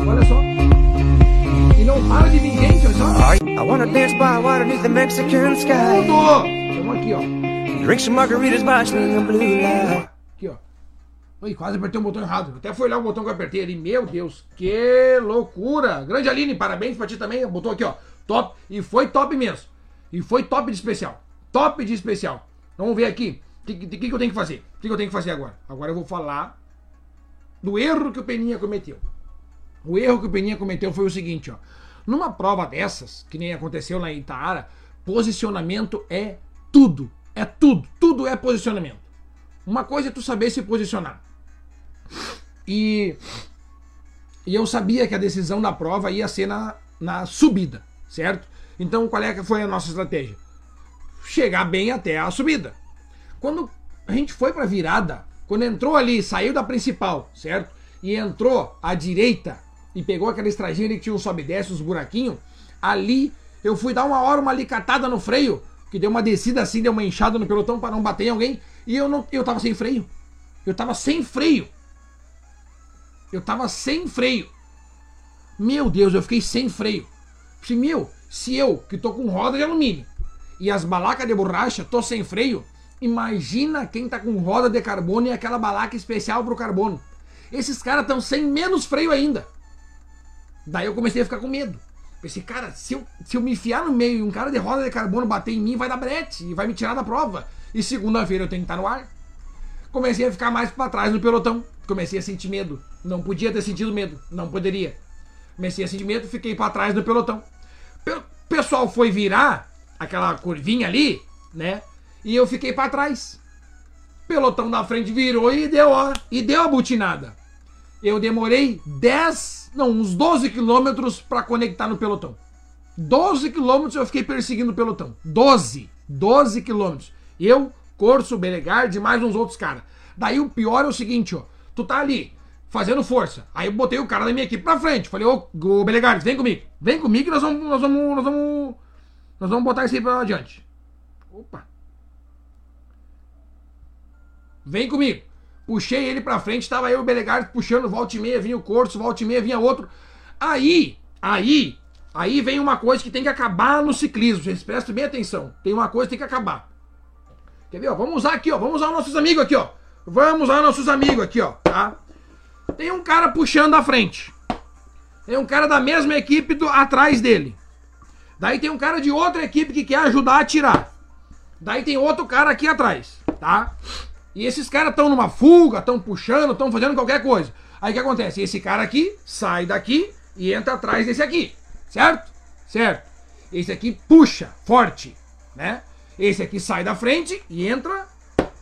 ó. Olha só. Para de vir gente, I wanna dance by water beneath the Mexican sky. Estamos aqui, ó. Drink some margaritas by swinging blue light. Aqui, ó. Ui, quase apertei o botão errado. Até fui olhar o botão que eu apertei ali. Meu Deus, que loucura! Grande Aline, parabéns pra ti também. Botou aqui, ó. Top. E foi top mesmo. E foi top de especial. Top de especial. Vamos ver aqui. O que, que, que eu tenho que fazer? O que, que eu tenho que fazer agora? Agora eu vou falar do erro que o Peninha cometeu. O erro que o Peninha cometeu foi o seguinte, ó. Numa prova dessas, que nem aconteceu em Itaara, posicionamento é tudo. É tudo. Tudo é posicionamento. Uma coisa é tu saber se posicionar. E, e eu sabia que a decisão da prova ia ser na, na subida, certo? Então qual é que foi a nossa estratégia? Chegar bem até a subida. Quando a gente foi pra virada, quando entrou ali, saiu da principal, certo? E entrou à direita e pegou aquela estradinha ali que tinha um sobe e desce, uns buraquinhos, ali eu fui dar uma hora uma alicatada no freio, que deu uma descida assim, deu uma enxada no pelotão para não bater em alguém, e eu não eu tava sem freio. Eu tava sem freio. Eu tava sem freio. Meu Deus, eu fiquei sem freio. Falei, meu, se eu, que tô com roda de alumínio, e as balacas de borracha, tô sem freio, imagina quem tá com roda de carbono e aquela balaca especial pro carbono. Esses caras estão sem menos freio ainda. Daí eu comecei a ficar com medo. Pensei, cara, se eu, se eu me enfiar no meio e um cara de roda de carbono bater em mim, vai dar brete e vai me tirar da prova. E segunda-feira eu tenho que estar no ar. Comecei a ficar mais pra trás no pelotão. Comecei a sentir medo. Não podia ter sentido medo. Não poderia. Comecei a sentir medo, fiquei pra trás no pelotão. Pe- O pessoal foi virar aquela curvinha ali, né? E eu fiquei pra trás. Pelotão da frente virou e deu, ó, e deu a butinada. Eu demorei 10, não, uns 12 quilômetros pra conectar no pelotão. 12 quilômetros eu fiquei perseguindo o pelotão. 12. 12 quilômetros. Eu, Corso, Belegard e mais uns outros caras. Daí o pior é o seguinte, ó. Tu tá ali, fazendo força. Aí eu botei o cara da minha equipe pra frente. Falei, ô, ô Belegard, vem comigo. Vem comigo que nós vamos, nós vamos, nós vamos, nós vamos botar isso aí pra adiante. Opa. Vem comigo. Puxei ele pra frente, tava eu e o Belegard puxando, volta e meia, vinha o Corso, volta e meia, vinha outro. Aí, aí, aí vem uma coisa que tem que acabar no ciclismo. Vocês prestem bem atenção. Tem uma coisa que tem que acabar. Ó? Vamos usar aqui, ó. Vamos usar os nossos amigos aqui, ó. Vamos usar nossos amigos aqui, ó, tá? Tem um cara puxando a frente. Tem um cara da mesma equipe do, atrás dele. Daí tem um cara de outra equipe que quer ajudar a tirar. Daí tem outro cara aqui atrás, tá? E esses caras estão numa fuga, estão puxando, estão fazendo qualquer coisa. Aí o que acontece? Esse cara aqui sai daqui e entra atrás desse aqui, certo? Certo. Esse aqui puxa forte, né? Esse aqui sai da frente e entra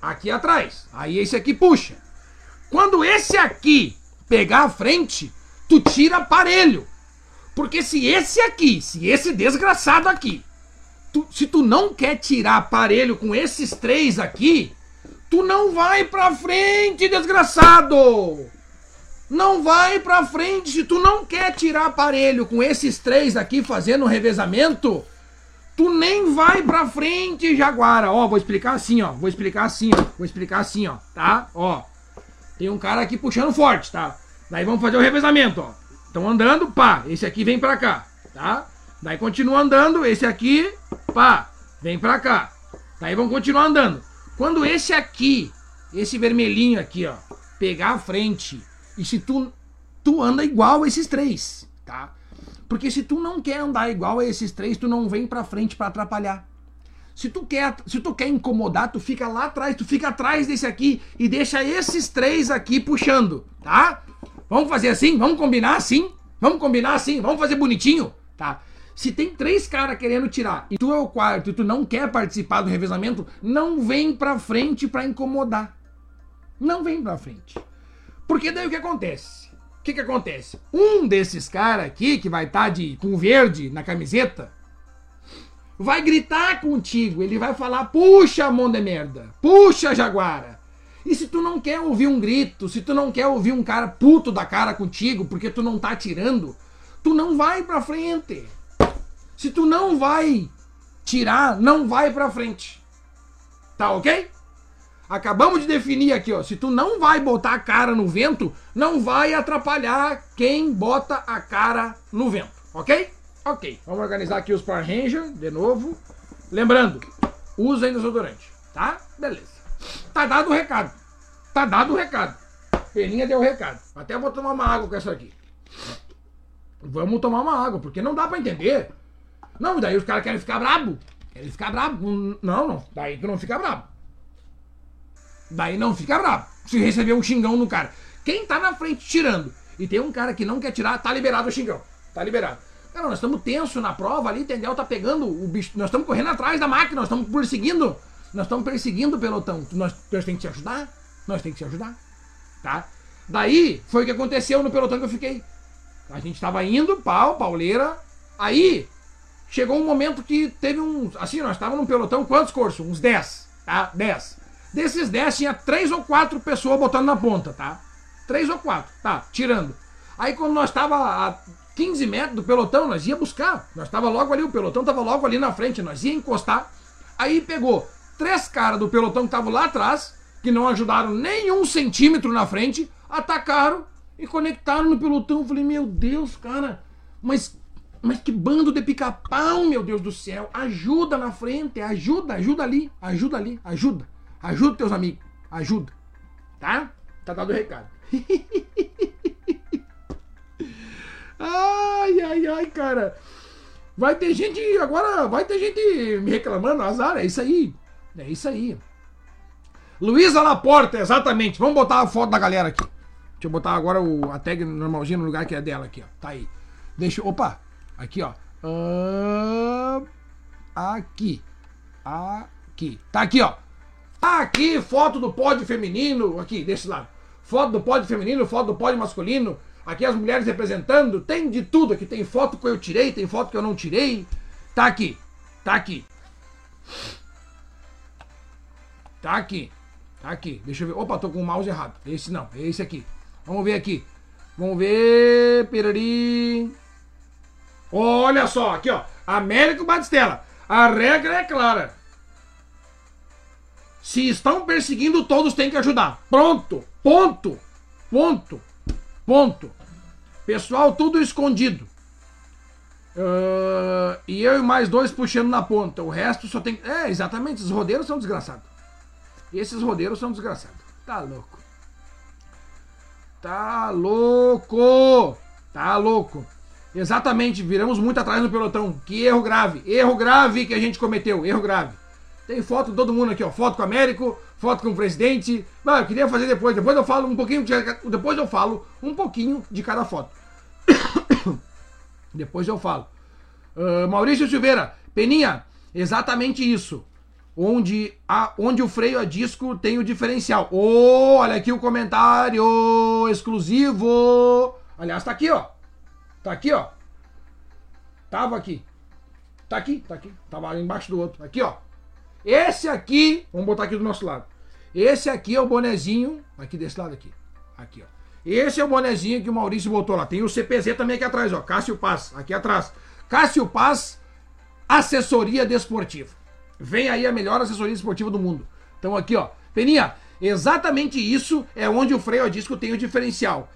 aqui atrás. Aí esse aqui puxa. Quando esse aqui pegar a frente, tu tira aparelho. Porque se esse aqui, se esse desgraçado aqui, tu- se tu não quer tirar aparelho com esses três aqui, tu não vai pra frente, desgraçado! Não vai pra frente se tu não quer tirar aparelho com esses três aqui fazendo revezamento. Tu nem vai pra frente, Jaguara. Ó, vou explicar assim, ó. Vou explicar assim, ó. Vou explicar assim, ó. Tá? Ó. Tem um cara aqui puxando forte, tá? Daí vamos fazer o revezamento, ó. Estão andando, pá. Esse aqui vem pra cá, tá? Daí continua andando, esse aqui, pá, vem pra cá. Daí vamos continuar andando. Quando esse aqui, esse vermelhinho aqui, ó, pegar a frente, e se tu tu anda igual a esses três, tá? Porque se tu não quer andar igual a esses três, tu não vem pra frente pra atrapalhar. Se tu quer, se tu quer incomodar, tu fica lá atrás, tu fica atrás desse aqui e deixa esses três aqui puxando, tá? Vamos fazer assim? Vamos combinar assim? Vamos combinar assim? Vamos fazer bonitinho, tá? Se tem três caras querendo tirar e tu é o quarto e tu não quer participar do revezamento, não vem pra frente pra incomodar. Não vem pra frente. Porque daí o que acontece? O que, que acontece? Um desses caras aqui, que vai estar de com verde na camiseta, vai gritar contigo. Ele vai falar: puxa, mão de merda, puxa, jaguara. E se tu não quer ouvir um grito, se tu não quer ouvir um cara puto da cara contigo porque tu não tá atirando, tu não vai pra frente. Se tu não vai tirar, não vai pra frente. Tá ok? Acabamos de definir aqui, ó. Se tu não vai botar a cara no vento, não vai atrapalhar quem bota a cara no vento, ok? Ok. Vamos organizar aqui os Power Ranger de novo. Lembrando, usem desodorante, tá? Beleza. Tá dado o recado. Tá dado o recado. Peninha deu o recado. Até vou tomar uma água com essa aqui. Vamos tomar uma água, porque não dá pra entender. Não, daí os caras querem ficar brabo. Querem ficar brabo. Não, não. Daí tu não fica brabo. Daí não fica bravo. Se receber um xingão no cara. Quem tá na frente tirando e tem um cara que não quer tirar, tá liberado o xingão. Tá liberado. Cara, nós estamos tenso na prova ali, entendeu? Tá pegando o bicho. Nós estamos correndo atrás da máquina, nós estamos perseguindo. Nós estamos perseguindo o pelotão. Nós, nós temos que te ajudar. Nós temos que te ajudar. Tá? Daí foi o que aconteceu no pelotão que eu fiquei. A gente tava indo, pau, pauleira. Aí chegou um momento que teve um. Assim, nós estávamos num pelotão, quantos cursos? Uns 10, tá? 10. Desses 10 tinha 3 ou 4 pessoas botando na ponta, tá? 3 ou 4, tá, tirando. Aí quando nós tava a 15 metros do pelotão, nós ia buscar. Nós tava logo ali, o pelotão tava logo ali na frente, nós ia encostar. Aí pegou três caras do pelotão que estavam lá atrás, que não ajudaram nem um centímetro na frente, atacaram e conectaram no pelotão. Eu falei, meu Deus, cara, mas, mas que bando de pica-pau, meu Deus do céu. Ajuda na frente, ajuda, ajuda ali, ajuda ali, ajuda. Ajuda teus amigos. Ajuda. Tá? Tá dado o recado. ai, ai, ai, cara. Vai ter gente. Agora vai ter gente me reclamando, azar. É isso aí. É isso aí. Luísa Laporta, exatamente. Vamos botar a foto da galera aqui. Deixa eu botar agora o, a tag normalzinho no lugar que é dela aqui, ó. Tá aí. Deixa. Opa! Aqui, ó. Aqui. Aqui. Tá aqui, ó. Aqui, foto do pódio feminino. Aqui, desse lado. Foto do pódio feminino, foto do pódio masculino. Aqui as mulheres representando. Tem de tudo aqui. Tem foto que eu tirei, tem foto que eu não tirei. Tá aqui. Tá aqui. Tá aqui. Tá aqui. Deixa eu ver. Opa, tô com o mouse errado. Esse não. Esse aqui. Vamos ver aqui. Vamos ver. Pirari. Olha só. Aqui, ó. Américo Batistella. A regra é clara. Se estão perseguindo, todos têm que ajudar. Pronto. Ponto. Ponto. Ponto. Pessoal, tudo escondido. Uh, e eu e mais dois puxando na ponta. O resto só tem. É, exatamente. Esses rodeiros são desgraçados. Esses rodeiros são desgraçados. Tá louco. Tá louco. Tá louco. Exatamente. Viramos muito atrás no pelotão. Que erro grave. Erro grave que a gente cometeu. Erro grave. Tem foto de todo mundo aqui, ó. Foto com o Américo, foto com o presidente. Mas eu queria fazer depois. Depois eu falo um pouquinho. De, depois eu falo um pouquinho de cada foto. depois eu falo. Uh, Maurício Silveira, Peninha, exatamente isso. Onde, a, onde o freio a disco tem o diferencial. Oh, olha aqui o comentário exclusivo. Aliás, tá aqui, ó. Tá aqui, ó. Tava aqui. Tá aqui, tá aqui. Tava embaixo do outro. Aqui, ó. Esse aqui, vamos botar aqui do nosso lado. Esse aqui é o bonezinho, aqui desse lado aqui. Aqui, ó. Esse é o bonezinho que o Maurício botou lá. Tem o CPZ também aqui atrás, ó. Cássio Paz, aqui atrás. Cássio Paz, assessoria desportiva. Vem aí a melhor assessoria desportiva do mundo. Então aqui, ó. Peninha, exatamente isso é onde o freio a disco tem o diferencial.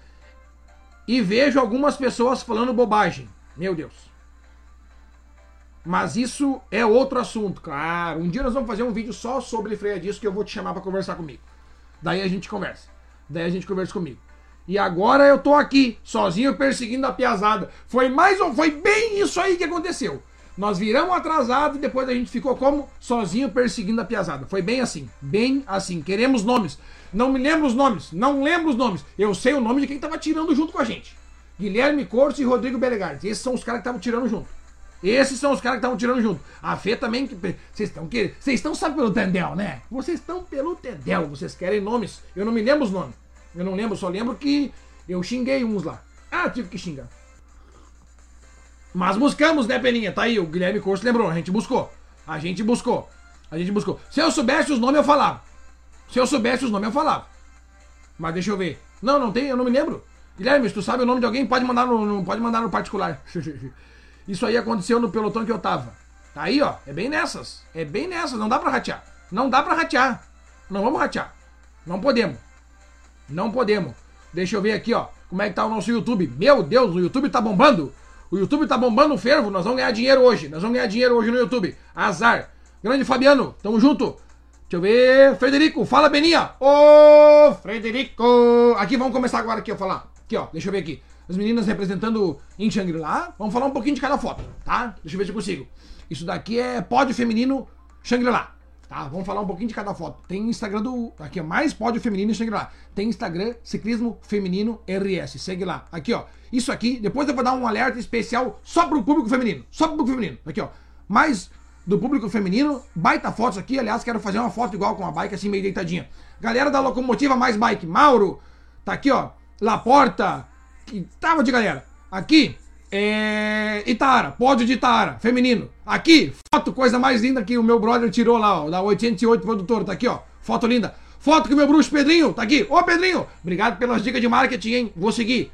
E vejo algumas pessoas falando bobagem. Meu Deus. Mas isso é outro assunto, claro. Um dia nós vamos fazer um vídeo só sobre freio a disco que eu vou te chamar para conversar comigo. Daí a gente conversa. Daí a gente conversa comigo. E agora eu tô aqui, sozinho, perseguindo a piazada. Foi mais ou foi bem isso aí que aconteceu. Nós viramos atrasado e depois a gente ficou como? Sozinho perseguindo a piazada. Foi bem assim. Bem assim. Queremos nomes. Não me lembro os nomes. Não lembro os nomes. Eu sei o nome de quem tava tirando junto com a gente. Guilherme Corso e Rodrigo Belegardi. Esses são os caras que estavam tirando junto. Esses são os caras que estavam tirando junto. A Fê também. que- Vocês estão querendo. Vocês estão só pelo Tendel, né? Vocês estão pelo Tendel. Vocês querem nomes. Eu não me lembro os nomes. Eu não lembro, só lembro que eu xinguei uns lá. Ah, tive que xingar. Mas buscamos, né, Peninha? Tá aí, o Guilherme Corso lembrou. A gente buscou. A gente buscou. A gente buscou. Se eu soubesse os nomes, eu falava. Se eu soubesse os nomes, eu falava. Mas deixa eu ver. Não, não tem, eu não me lembro. Guilherme, se tu sabe o nome de alguém, pode mandar no, no- pode mandar no particular. Isso aí aconteceu no pelotão que eu tava. Tá aí, ó. É bem nessas. É bem nessas. Não dá pra ratear. Não dá pra ratear. Não vamos ratear. Não podemos. Não podemos. Deixa eu ver aqui, ó. Como é que tá o nosso YouTube. Meu Deus, o YouTube tá bombando. O YouTube tá bombando o fervo. Nós vamos ganhar dinheiro hoje. Nós vamos ganhar dinheiro hoje no YouTube. Azar. Grande Fabiano, tamo junto. Deixa eu ver. Frederico, fala Beninha. Ô, Frederico. Aqui, vamos começar agora aqui a falar. Aqui, ó. Deixa eu ver aqui. As meninas representando em Shangri-La. Vamos falar um pouquinho de cada foto, tá? Deixa eu ver se eu consigo. Isso daqui é pódio feminino Shangri-La. Tá, vamos falar um pouquinho de cada foto. Tem Instagram do. Aqui, ó, mais pódio feminino, segue lá. Tem Instagram Ciclismo Feminino RS. Segue lá. Aqui, ó. Isso aqui, depois eu vou dar um alerta especial só pro público feminino. Só pro público feminino. Aqui, ó. Mais do público feminino, baita fotos aqui. Aliás, quero fazer uma foto igual com a bike, assim, meio deitadinha. Galera da Locomotiva Mais Bike, Mauro, tá aqui, ó. Laporta, que tava de galera. Aqui, é. Itaara, pódio de Itaara, feminino. Aqui, foto, coisa mais linda que o meu brother tirou lá, ó, da 88 produtor, tá aqui, ó. Foto linda. Foto que meu bruxo Pedrinho, tá aqui. Ô, Pedrinho, obrigado pelas dicas de marketing, hein? Vou seguir.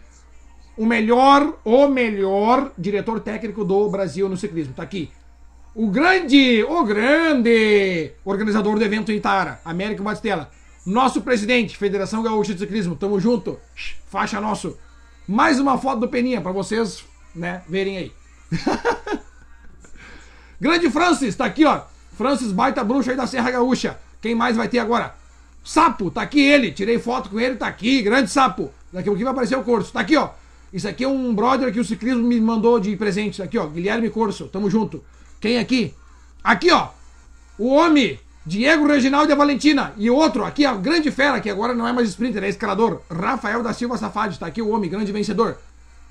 O melhor, o melhor diretor técnico do Brasil no ciclismo, tá aqui. O grande, o grande organizador do evento em Itaara, Américo Batistella. Nosso presidente, Federação Gaúcha de Ciclismo, tamo junto. Faixa nosso. Mais uma foto do Peninha pra vocês, né, verem aí. Grande Francis, tá aqui, ó. Francis Baita Bruxa aí da Serra Gaúcha. Quem mais vai ter agora? Sapo, tá aqui ele. Tirei foto com ele, tá aqui. Grande Sapo. Daqui a pouquinho vai aparecer o Corso. Tá aqui, ó. Isso aqui é um brother que o ciclismo me mandou de presente. Aqui, ó. Guilherme Corso. Tamo junto. Quem aqui? Aqui, ó. O homem, Diego Reginaldo e Valentina. E outro, aqui, a grande fera, que agora não é mais sprinter, é escalador. Rafael da Silva Safadi. Tá aqui o homem, grande vencedor.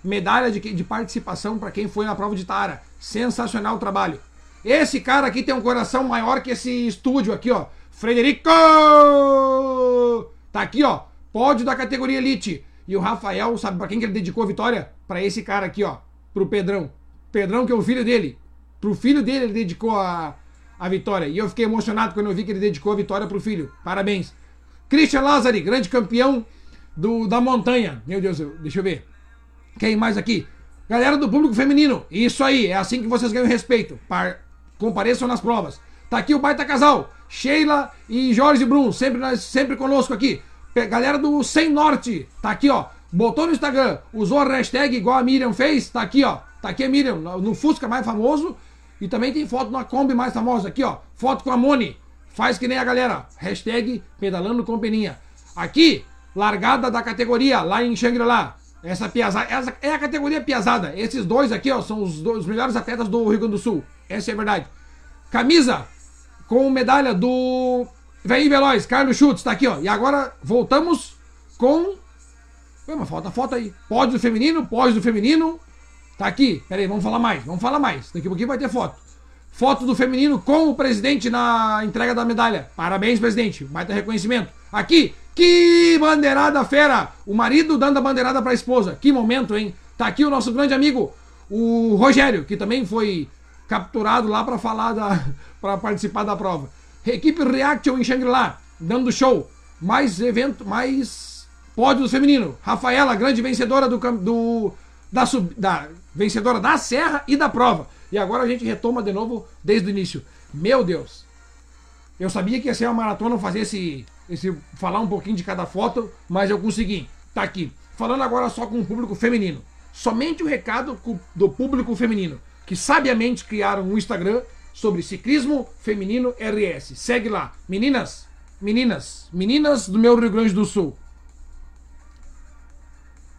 Medalha de, de participação para quem foi na prova de Tara. Sensacional trabalho. Esse cara aqui tem um coração maior que esse estúdio aqui, ó. Frederico! Tá aqui, ó. Pódio da categoria Elite. E o Rafael, sabe pra quem que ele dedicou a vitória? Pra esse cara aqui, ó. Pro Pedrão. Pedrão, que é o filho dele. Pro filho dele ele dedicou a, a vitória. E eu fiquei emocionado quando eu vi que ele dedicou a vitória pro filho. Parabéns. Christian Lazari, grande campeão do, da montanha. Meu Deus, eu- deixa eu ver. Quem mais aqui? Galera do público feminino. Isso aí, é assim que vocês ganham respeito. Par- Compareçam nas provas. Tá aqui o baita casal. Sheila e Jorge Brum, sempre, sempre conosco aqui. Galera do Sem Norte, tá aqui, ó. Botou no Instagram, usou a hashtag igual a Miriam fez, tá aqui, ó. Tá aqui a Miriam, no Fusca mais famoso. E também tem foto na Kombi mais famosa, aqui, ó. Foto com a Moni. Faz que nem a galera. Hashtag pedalando com peninha. Aqui, largada da categoria, lá em Xangri-Lá. Essa piazada, essa é a categoria piazada. Esses dois aqui, ó, são os dois melhores atletas do Rio Grande do Sul. Essa é a verdade. Camisa com medalha do Vem Veloz, Carlos Schutz, tá aqui, ó. E agora voltamos com. Ué, mas falta foto aí. Pódio do feminino, pódio do feminino. Tá aqui. Pera aí, vamos falar mais, vamos falar mais. Daqui a pouquinho vai ter foto. Foto do feminino com o presidente na entrega da medalha. Parabéns, presidente. Baita reconhecimento. Aqui, que bandeirada fera! O marido dando a bandeirada pra esposa. Que momento, hein? Tá aqui o nosso grande amigo, o Rogério, que também foi capturado lá pra falar da. para participar da prova. Equipe Reaction em Shangri-La, dando show. Mais evento, mais pódio do feminino. Rafaela, grande vencedora do, do da, sub, da vencedora da serra e da prova. E agora a gente retoma de novo desde o início. Meu Deus. Eu sabia que ia ser uma maratona fazer esse, esse falar um pouquinho de cada foto, mas eu consegui. Tá aqui. Falando agora só com o público feminino. Somente o recado do público feminino, que sabiamente criaram um Instagram sobre ciclismo feminino RS. Segue lá. Meninas, meninas, meninas do meu Rio Grande do Sul.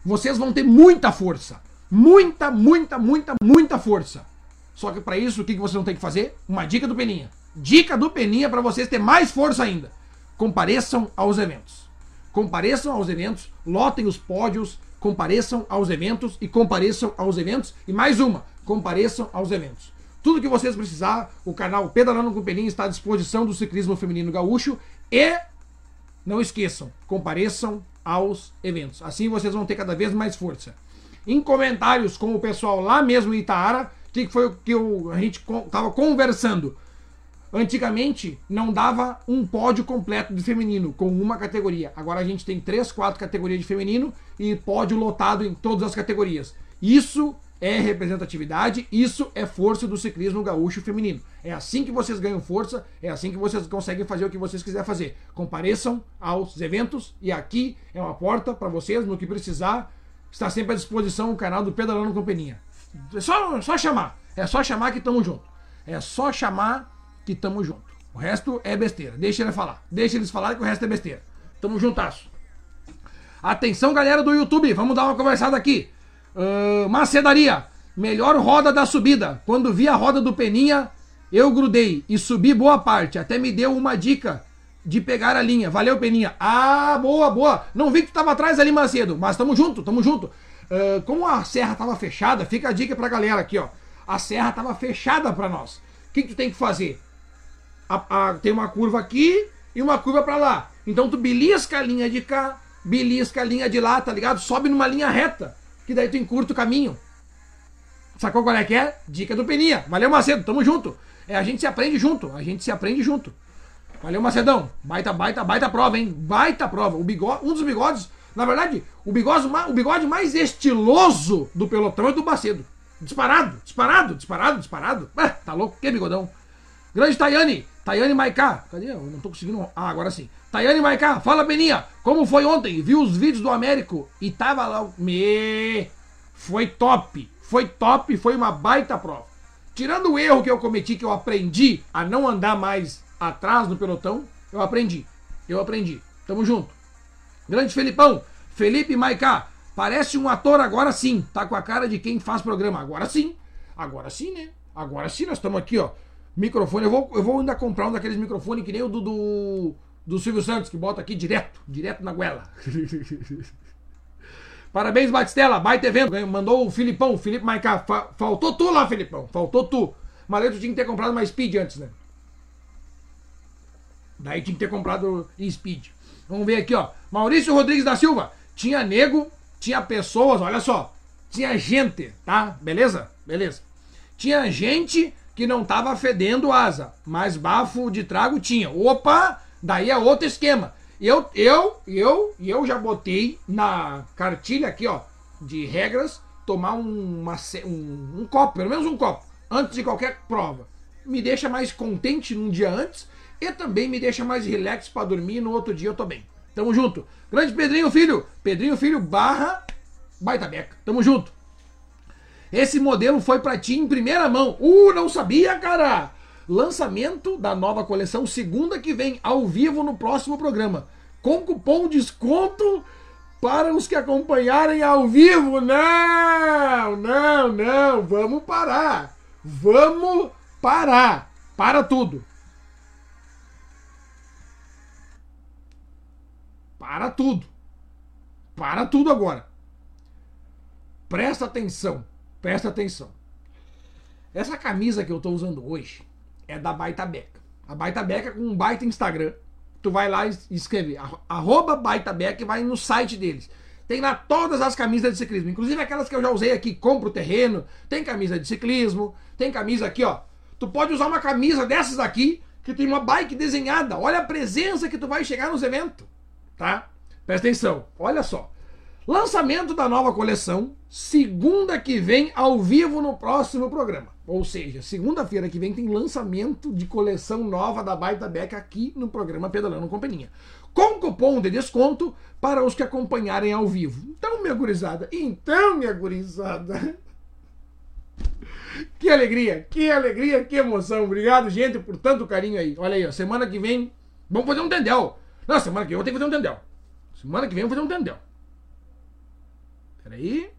Vocês vão ter muita força. Muita, muita, muita, muita força. Só que para isso, o que vocês não tem que fazer? Uma dica do Peninha. Dica do Peninha para vocês ter mais força ainda. Compareçam aos eventos. Compareçam aos eventos, lotem os pódios, compareçam aos eventos e compareçam aos eventos. E mais uma, compareçam aos eventos. Tudo que vocês precisar, o canal Pedalando com Peninha está à disposição do ciclismo feminino gaúcho e não esqueçam, compareçam aos eventos. Assim vocês vão ter cada vez mais força. Em comentários com o pessoal lá mesmo em Itaara, que foi o que eu- a gente estava conversando? Antigamente não dava um pódio completo de feminino com uma categoria. Agora a gente tem três, quatro categorias de feminino e pódio lotado em todas as categorias. Isso é representatividade, isso é força do ciclismo gaúcho feminino. É assim que vocês ganham força, é assim que vocês conseguem fazer o que vocês quiserem fazer. Compareçam aos eventos e aqui é uma porta para vocês no que precisar. Está sempre à disposição o canal do Pedalando com Peninha. É só, só chamar. É só chamar que tamo junto. É só chamar que tamo junto. O resto é besteira. Deixa ele falar. Deixa eles falarem que o resto é besteira. Tamo juntasso. Atenção, galera do YouTube. Vamos dar uma conversada aqui. Ahn, macedaria. Melhor roda da subida. Quando vi a roda do Peninha, eu grudei e subi boa parte. Até me deu uma dica de pegar a linha. Valeu, Peninha. Ah, boa, boa. Não vi que tu tava atrás ali, Macedo. Mas tamo junto, tamo junto. Ahn, como a serra tava fechada, fica a dica pra galera aqui, ó. A serra tava fechada pra nós. O que, que tu tem que fazer? a- a- tem uma curva aqui e uma curva pra lá. Então tu belisca a linha de cá, belisca a linha de lá, tá ligado? Sobe numa linha reta, que daí tu encurta o caminho. Sacou qual é que é? Dica do Peninha. Valeu, Macedo, tamo junto. É, a gente se aprende junto, a gente se aprende junto. Valeu, Macedão. Baita, baita, baita prova, hein? Baita prova. O bigode, um dos bigodes, na verdade, o bigode, o bigode mais estiloso do pelotão é do Macedo. Disparado, disparado, disparado, disparado. Ah, tá louco? Que bigodão. Grande Tayane, Tayane Maiká. Cadê? Eu não tô conseguindo. Ah, agora sim. Tayane Maiká, fala Beninha, como foi ontem? Viu os vídeos do Américo e tava lá. Me. Foi top. Foi top, foi uma baita prova. Tirando o erro que eu cometi, que eu aprendi a não andar mais atrás no pelotão, eu aprendi. Eu aprendi. Tamo junto. Grande Felipão, Felipe Maiká, parece um ator agora sim. Tá com a cara de quem faz programa. Agora sim. Agora sim, né? Agora sim, nós estamos aqui, ó. Microfone. Eu vou, eu vou ainda comprar um daqueles microfones que nem o do, do, do Silvio Santos, que bota aqui direto, direto na goela. Parabéns, Batistela, baita evento. Mandou o Filipão, Felipe Maiká. Fa- faltou tu lá, Filipão. Faltou tu. Tu tinha que ter comprado uma Speed antes, né? Daí tinha que ter comprado em Speed. Vamos ver aqui, ó. Maurício Rodrigues da Silva. Tinha nego, tinha pessoas, olha só. Tinha gente, tá? Beleza? Beleza. Tinha gente que não tava fedendo asa, mas bafo de trago tinha. Opa! Daí é outro esquema. Eu, eu, eu, eu já botei na cartilha aqui, ó, de regras, tomar um, uma, um, um copo, pelo menos um copo, antes de qualquer prova. Me deixa mais contente num dia antes e também me deixa mais relax pra dormir no outro dia eu tô bem. Tamo junto. Grande Pedrinho Filho. Pedrinho Filho barra Baita Beca. Tamo junto. Esse modelo foi pra ti em primeira mão. Uh, não sabia, cara! Lançamento da nova coleção segunda que vem, ao vivo no próximo programa. Com cupom desconto para os que acompanharem ao vivo. Não, não, não. Vamos parar. Vamos parar. Para tudo. Para tudo. Para tudo agora. Presta atenção. Presta atenção. Essa camisa que eu tô usando hoje é da Baita Beca. A Baita Beca com um baita Instagram. Tu vai lá e escreve arro- arroba Baita Beca e vai no site deles. Tem lá todas as camisas de ciclismo, inclusive aquelas que eu já usei aqui, compro terreno, tem camisa de ciclismo, tem camisa aqui, ó. Tu pode usar uma camisa dessas aqui, que tem uma bike desenhada. Olha a presença que tu vai chegar nos eventos, tá? Presta atenção, olha só. Lançamento da nova coleção, segunda que vem, ao vivo no próximo programa. Ou seja, segunda-feira que vem tem lançamento de coleção nova da Baita Beca aqui no programa Pedalando Companhia. Com cupom de desconto para os que acompanharem ao vivo. Então, minha gurizada, então, minha gurizada. Que alegria, que alegria, que emoção. Obrigado, gente, por tanto carinho aí. Olha aí, ó, semana que vem, vamos fazer um tendel. Não, semana que vem eu vou ter que fazer um tendel. Semana que vem eu vou fazer um tendel. Peraí.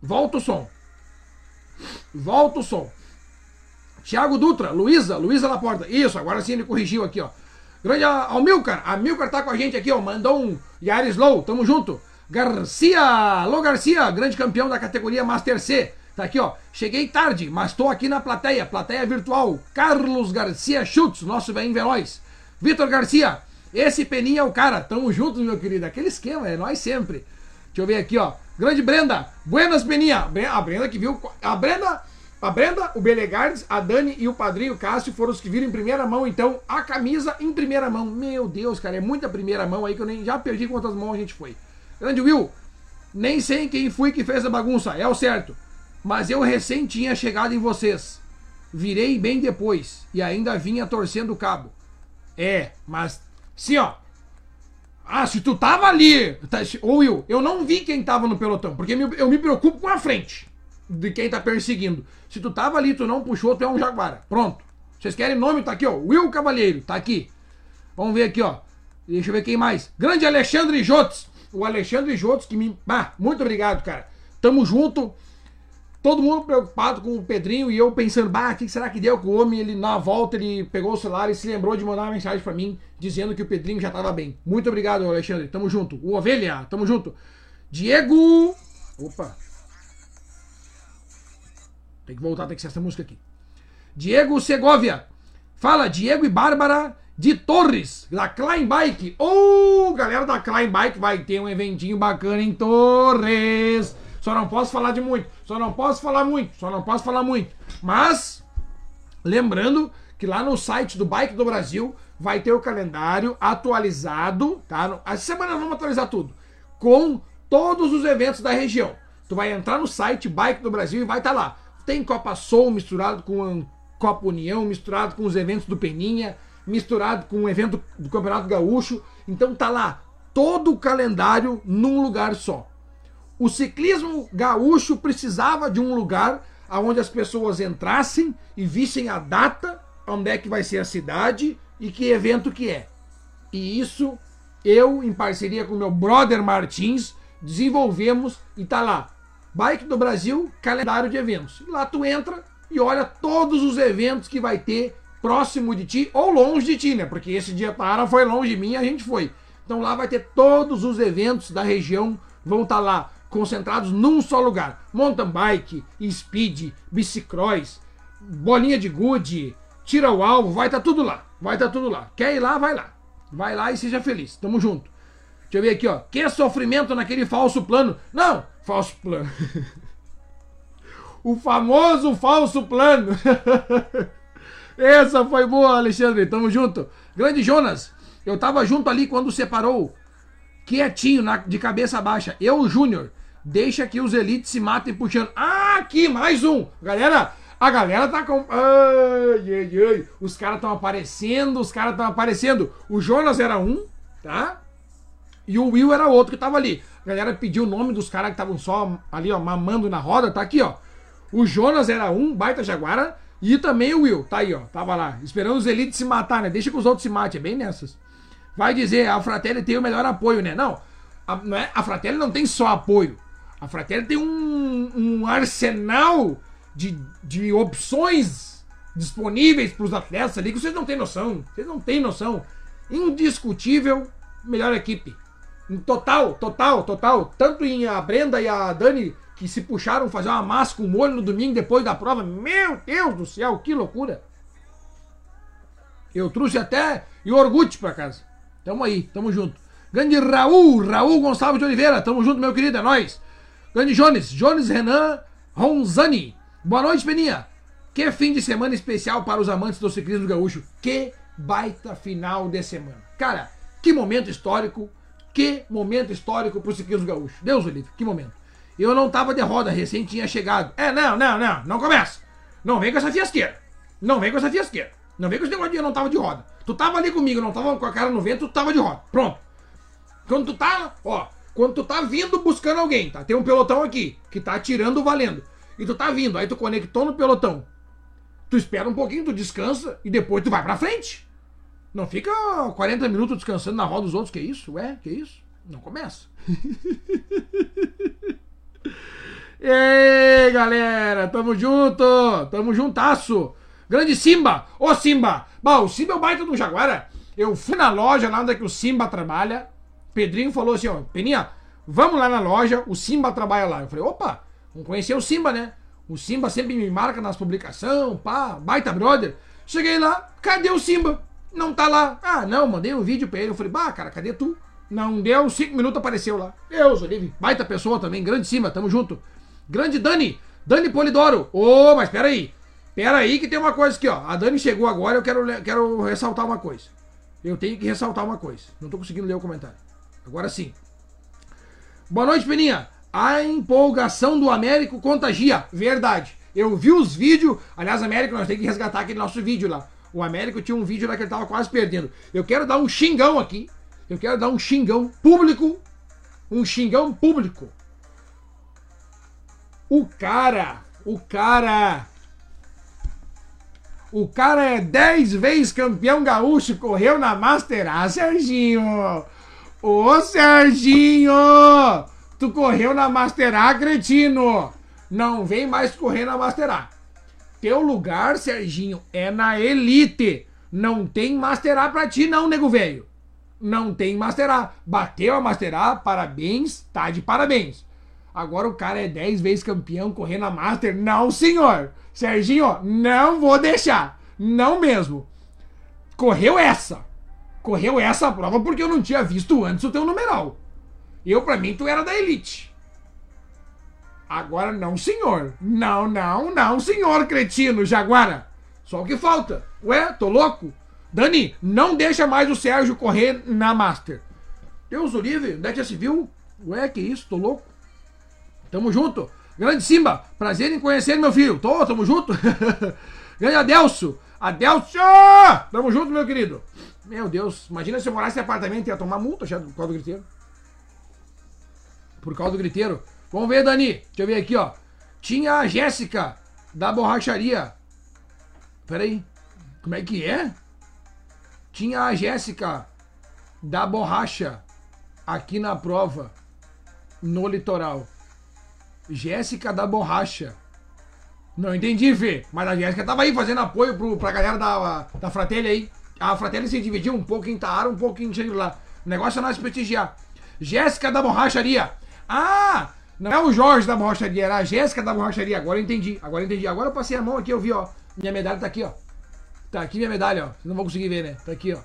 Volta o som. Volta o som. Tiago Dutra, Luísa, Luísa Laporta. Isso, agora sim ele corrigiu aqui, ó. Grande Almilcar, Amilcar tá com a gente aqui, ó. Mandou um Yaris Low, tamo junto. Garcia, Alô Garcia, grande campeão da categoria Master C. Tá aqui, ó. Cheguei tarde, mas tô aqui na plateia, plateia virtual. Carlos Garcia Schutz, nosso bem veloz. Vitor Garcia, esse Peninha é o cara. Tamo juntos, meu querido. Aquele esquema, é nós sempre. Deixa eu ver aqui, ó. Grande Brenda, buenas Peninha. A Brenda que viu. A Brenda a Brenda, o Belegardes, a Dani e o padrinho Cássio foram os que viram em primeira mão, então, a camisa em primeira mão. Meu Deus, cara, é muita primeira mão aí que eu nem já perdi quantas mãos a gente foi. Grande Will, nem sei quem foi que fez a bagunça, é o certo. Mas eu recém tinha chegado em vocês. Virei bem depois e ainda vinha torcendo o cabo. É, mas sim, ó. Ah, se tu tava ali, tá, ô Will, eu não vi quem tava no pelotão, porque eu me preocupo com a frente de quem tá perseguindo. Se tu tava ali, tu não puxou, tu é um jaguara. Pronto. Vocês querem nome? Tá aqui, ó. Will Cavalheiro, tá aqui. Vamos ver aqui, ó. Deixa eu ver quem mais. Grande Alexandre Jotes. O Alexandre Jotes que me. Ah, muito obrigado, cara. Tamo junto. Todo mundo preocupado com o Pedrinho e eu pensando, bah, o que será que deu com o homem? Ele, na volta, ele pegou o celular e se lembrou de mandar uma mensagem para mim dizendo que o Pedrinho já tava bem. Muito obrigado, Alexandre. Tamo junto. O Ovelha, tamo junto. Diego. Opa, tem que voltar, tem que ser essa música aqui. Diego Segovia. Fala, Diego e Bárbara de Torres, da Klein Bike. Ô, oh, galera da Klein Bike, vai ter um eventinho bacana em Torres. Só não posso falar de muito, só não posso falar muito, só não posso falar muito. Mas, lembrando que lá no site do Bike do Brasil vai ter o calendário atualizado, tá? Essa semana vamos atualizar tudo. Com todos os eventos da região. Tu vai entrar no site Bike do Brasil e vai estar tá lá. Tem Copa Soul misturado com Copa União, misturado com os eventos do Peninha, misturado com o evento do Campeonato Gaúcho. Então tá lá todo o calendário num lugar só. O ciclismo gaúcho precisava de um lugar onde as pessoas entrassem e vissem a data, onde é que vai ser a cidade e que evento que é. E isso eu, em parceria com meu brother Martins, desenvolvemos e tá lá. Bike do Brasil, calendário de eventos. Lá tu entra e olha todos os eventos que vai ter próximo de ti ou longe de ti, né? Porque esse dia para foi longe de mim a gente foi. Então lá vai ter todos os eventos da região vão estar tá lá concentrados num só lugar. Mountain bike, speed, bicicross, bolinha de gude, tira o alvo, vai estar tá tudo lá. Vai estar tá tudo lá. Quer ir lá, vai lá. Vai lá e seja feliz. Tamo junto. Deixa eu ver aqui, ó. Que sofrimento naquele falso plano. Não, falso plano. o famoso falso plano. Essa foi boa, Alexandre. Tamo junto. Grande Jonas, eu tava junto ali quando separou. Quietinho, na, de cabeça baixa. Eu, Júnior, deixa que os elites se matem puxando. Ah, aqui, mais um. Galera, a galera tá com. Ai, ai, ai. Os caras estão aparecendo, os caras estão aparecendo. O Jonas era um, tá? E o Will era outro que tava ali. A galera pediu o nome dos caras que estavam só ali, ó, mamando na roda. Tá aqui, ó. O Jonas era um, baita jaguara. E também o Will, tá aí, ó. Tava lá. Esperando os elites se matar, né? Deixa que os outros se matem, é bem nessas. Vai dizer, a Fratelli tem o melhor apoio, né? Não. A, não é, a Fratelli não tem só apoio. A Fratelli tem um, um arsenal de, de opções disponíveis para os atletas ali que vocês não têm noção. Vocês não têm noção. Indiscutível, melhor equipe. Total, total, total. Tanto em a Brenda e a Dani que se puxaram fazer uma massa com molho no domingo depois da prova. Meu Deus do céu, que loucura! Eu trouxe até iogurte para casa. Tamo aí, tamo junto. Grande Raul, Raul Gonçalves de Oliveira, tamo junto, meu querido, é nóis. Grande Jones, Jones Renan Ronzani. Boa noite, Peninha. Que fim de semana especial para os amantes do ciclismo gaúcho. Que baita final de semana. Cara, que momento histórico que momento histórico pro ciclismo gaúcho. Deus o livre, que momento. Eu não tava de roda, recém tinha chegado. É, não, não, não, não começa. Não vem com essa fiasqueira. Não vem com essa fiasqueira. Não vem com esse negócio de eu não tava de roda. Tu tava ali comigo, não tava com a cara no vento, tu tava de roda. Pronto. Quando tu tá, ó, quando tu tá vindo buscando alguém, tá? Tem um pelotão aqui que tá atirando valendo. E tu tá vindo, aí tu conectou no pelotão. Tu espera um pouquinho, tu descansa e depois tu vai pra frente. Não fica 40 minutos descansando na roda dos outros, que isso? Ué, que isso? Não começa. Ei, galera, tamo junto, tamo juntasso. Grande Simba, ô Simba. Bah, o Simba é o baita do Jaguara. Eu fui na loja lá onde é que o Simba trabalha. Pedrinho falou assim, ó, Peninha, vamos lá na loja, o Simba trabalha lá. Eu falei, opa, vamos conhecer o Simba, né? O Simba sempre me marca nas publicações, pá, baita brother. Cheguei lá, cadê o Simba? Não tá lá. Ah, não, mandei um vídeo pra ele. Eu falei, bah, cara, cadê tu? Não deu, cinco minutos apareceu lá. Eu, Olive, baita pessoa também, grande Simba, tamo junto. Grande Dani, Dani Polidoro. Ô, mas peraí, peraí que tem uma coisa aqui, ó. A Dani chegou agora, eu quero, quero ressaltar uma coisa. Eu tenho que ressaltar uma coisa. Não tô conseguindo ler o comentário. Agora sim. Boa noite, Peninha. A empolgação do Américo contagia. Verdade. Eu vi os vídeos. Aliás, Américo, nós temos que resgatar aquele nosso vídeo lá. O Américo tinha um vídeo lá que ele tava quase perdendo. Eu quero dar um xingão aqui. Eu quero dar um xingão público. Um xingão público. O cara. O cara. O cara é 10 vezes campeão gaúcho, correu na Master A, Serginho. Ô, Serginho! Tu correu na Master A, cretino. Não vem mais correr na Master A. Teu lugar, Serginho, é na Elite. Não tem Master A pra ti, não, nego velho. Não tem Master A. Bateu a Master A, parabéns, tá de parabéns. Agora o cara é 10 vezes campeão correndo na Master. Não, senhor. Serginho, não vou deixar. Não mesmo. Correu essa. Correu essa prova porque eu não tinha visto antes o teu numeral. Eu, pra mim, tu era da elite. Agora não, senhor. Não, não, não, senhor, cretino, Jaguara. Só o que falta. Ué, tô louco? Dani, não deixa mais o Sérgio correr na Master. Deus o livre, onde é que já se viu? Ué, que isso, tô louco. Tamo junto. Grande Simba, prazer em conhecer meu filho. Tô, tamo junto. Grande Adelso. Adelso! Tamo junto, meu querido. Meu Deus, imagina se eu morasse em apartamento ia tomar multa já por causa do griteiro. Por causa do griteiro. Vamos ver, Dani. Deixa eu ver aqui, ó. Tinha a Jéssica da borracharia. Peraí. Como é que é? Tinha a Jéssica da borracha aqui na prova no litoral. Jéssica da borracha. Não entendi, Fê. Mas a Jéssica tava aí fazendo apoio pro, pra galera da, da Fratelli aí. A Fratelli se dividiu um pouco em Taara, um pouco em Xangri-Lá. O negócio é nós prestigiar. Jéssica da borracharia. Ah! Não é o Jorge da borracharia, era a Jéssica da borracharia. Agora eu entendi. Agora eu entendi. Agora eu passei a mão aqui, eu vi, ó. Minha medalha tá aqui, ó. Tá aqui minha medalha, ó. Vocês não vão conseguir ver, né? Tá aqui, ó.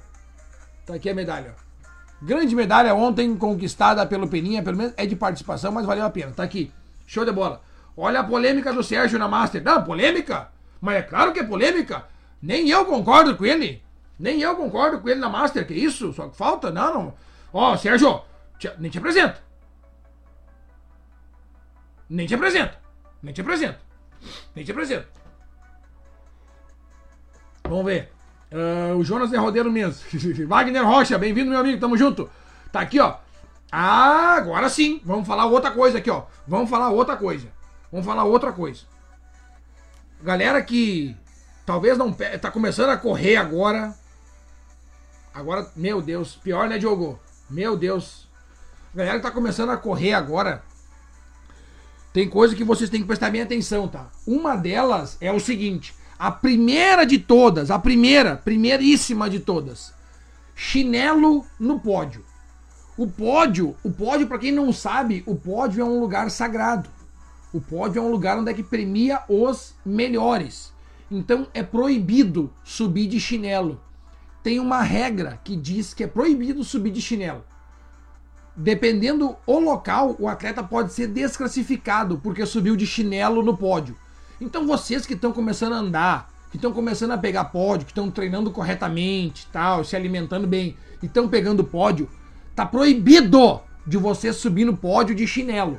Tá aqui a medalha, ó. Grande medalha ontem conquistada pelo Peninha, pelo menos é de participação, mas valeu a pena. Tá aqui. Show de bola. Olha a polêmica do Sérgio na Master. Não, polêmica? Mas é claro que é polêmica. Nem eu concordo com ele. Nem eu concordo com ele na Master. Que isso? Só que falta? Não, não. Ó, Sérgio, te- nem te apresenta. Nem te apresenta. Nem te apresenta. Nem te apresenta. Vamos ver. Ah, o Jonas é rodeiro mesmo. Wagner Rocha, bem-vindo, meu amigo. Tamo junto. Tá aqui, ó. Ah, agora sim. Vamos falar outra coisa aqui, ó. Vamos falar outra coisa. Vamos falar outra coisa. Galera que talvez não tá começando a correr agora. Agora, meu Deus, pior, né, Diogo? Meu Deus. Galera que tá começando a correr agora. Tem coisa que vocês têm que prestar bem atenção, tá? Uma delas é o seguinte: a primeira de todas, a primeira, primeiríssima de todas, chinelo no pódio. O pódio, o pódio para quem não sabe, o pódio é um lugar sagrado. O pódio é um lugar onde é que premia os melhores. Então é proibido subir de chinelo. Tem uma regra que diz que é proibido subir de chinelo dependendo o local, o atleta pode ser desclassificado porque subiu de chinelo no pódio. Então vocês que estão começando a andar, que estão começando a pegar pódio, que estão treinando corretamente, tal, se alimentando bem, e estão pegando pódio, tá proibido de você subir no pódio de chinelo.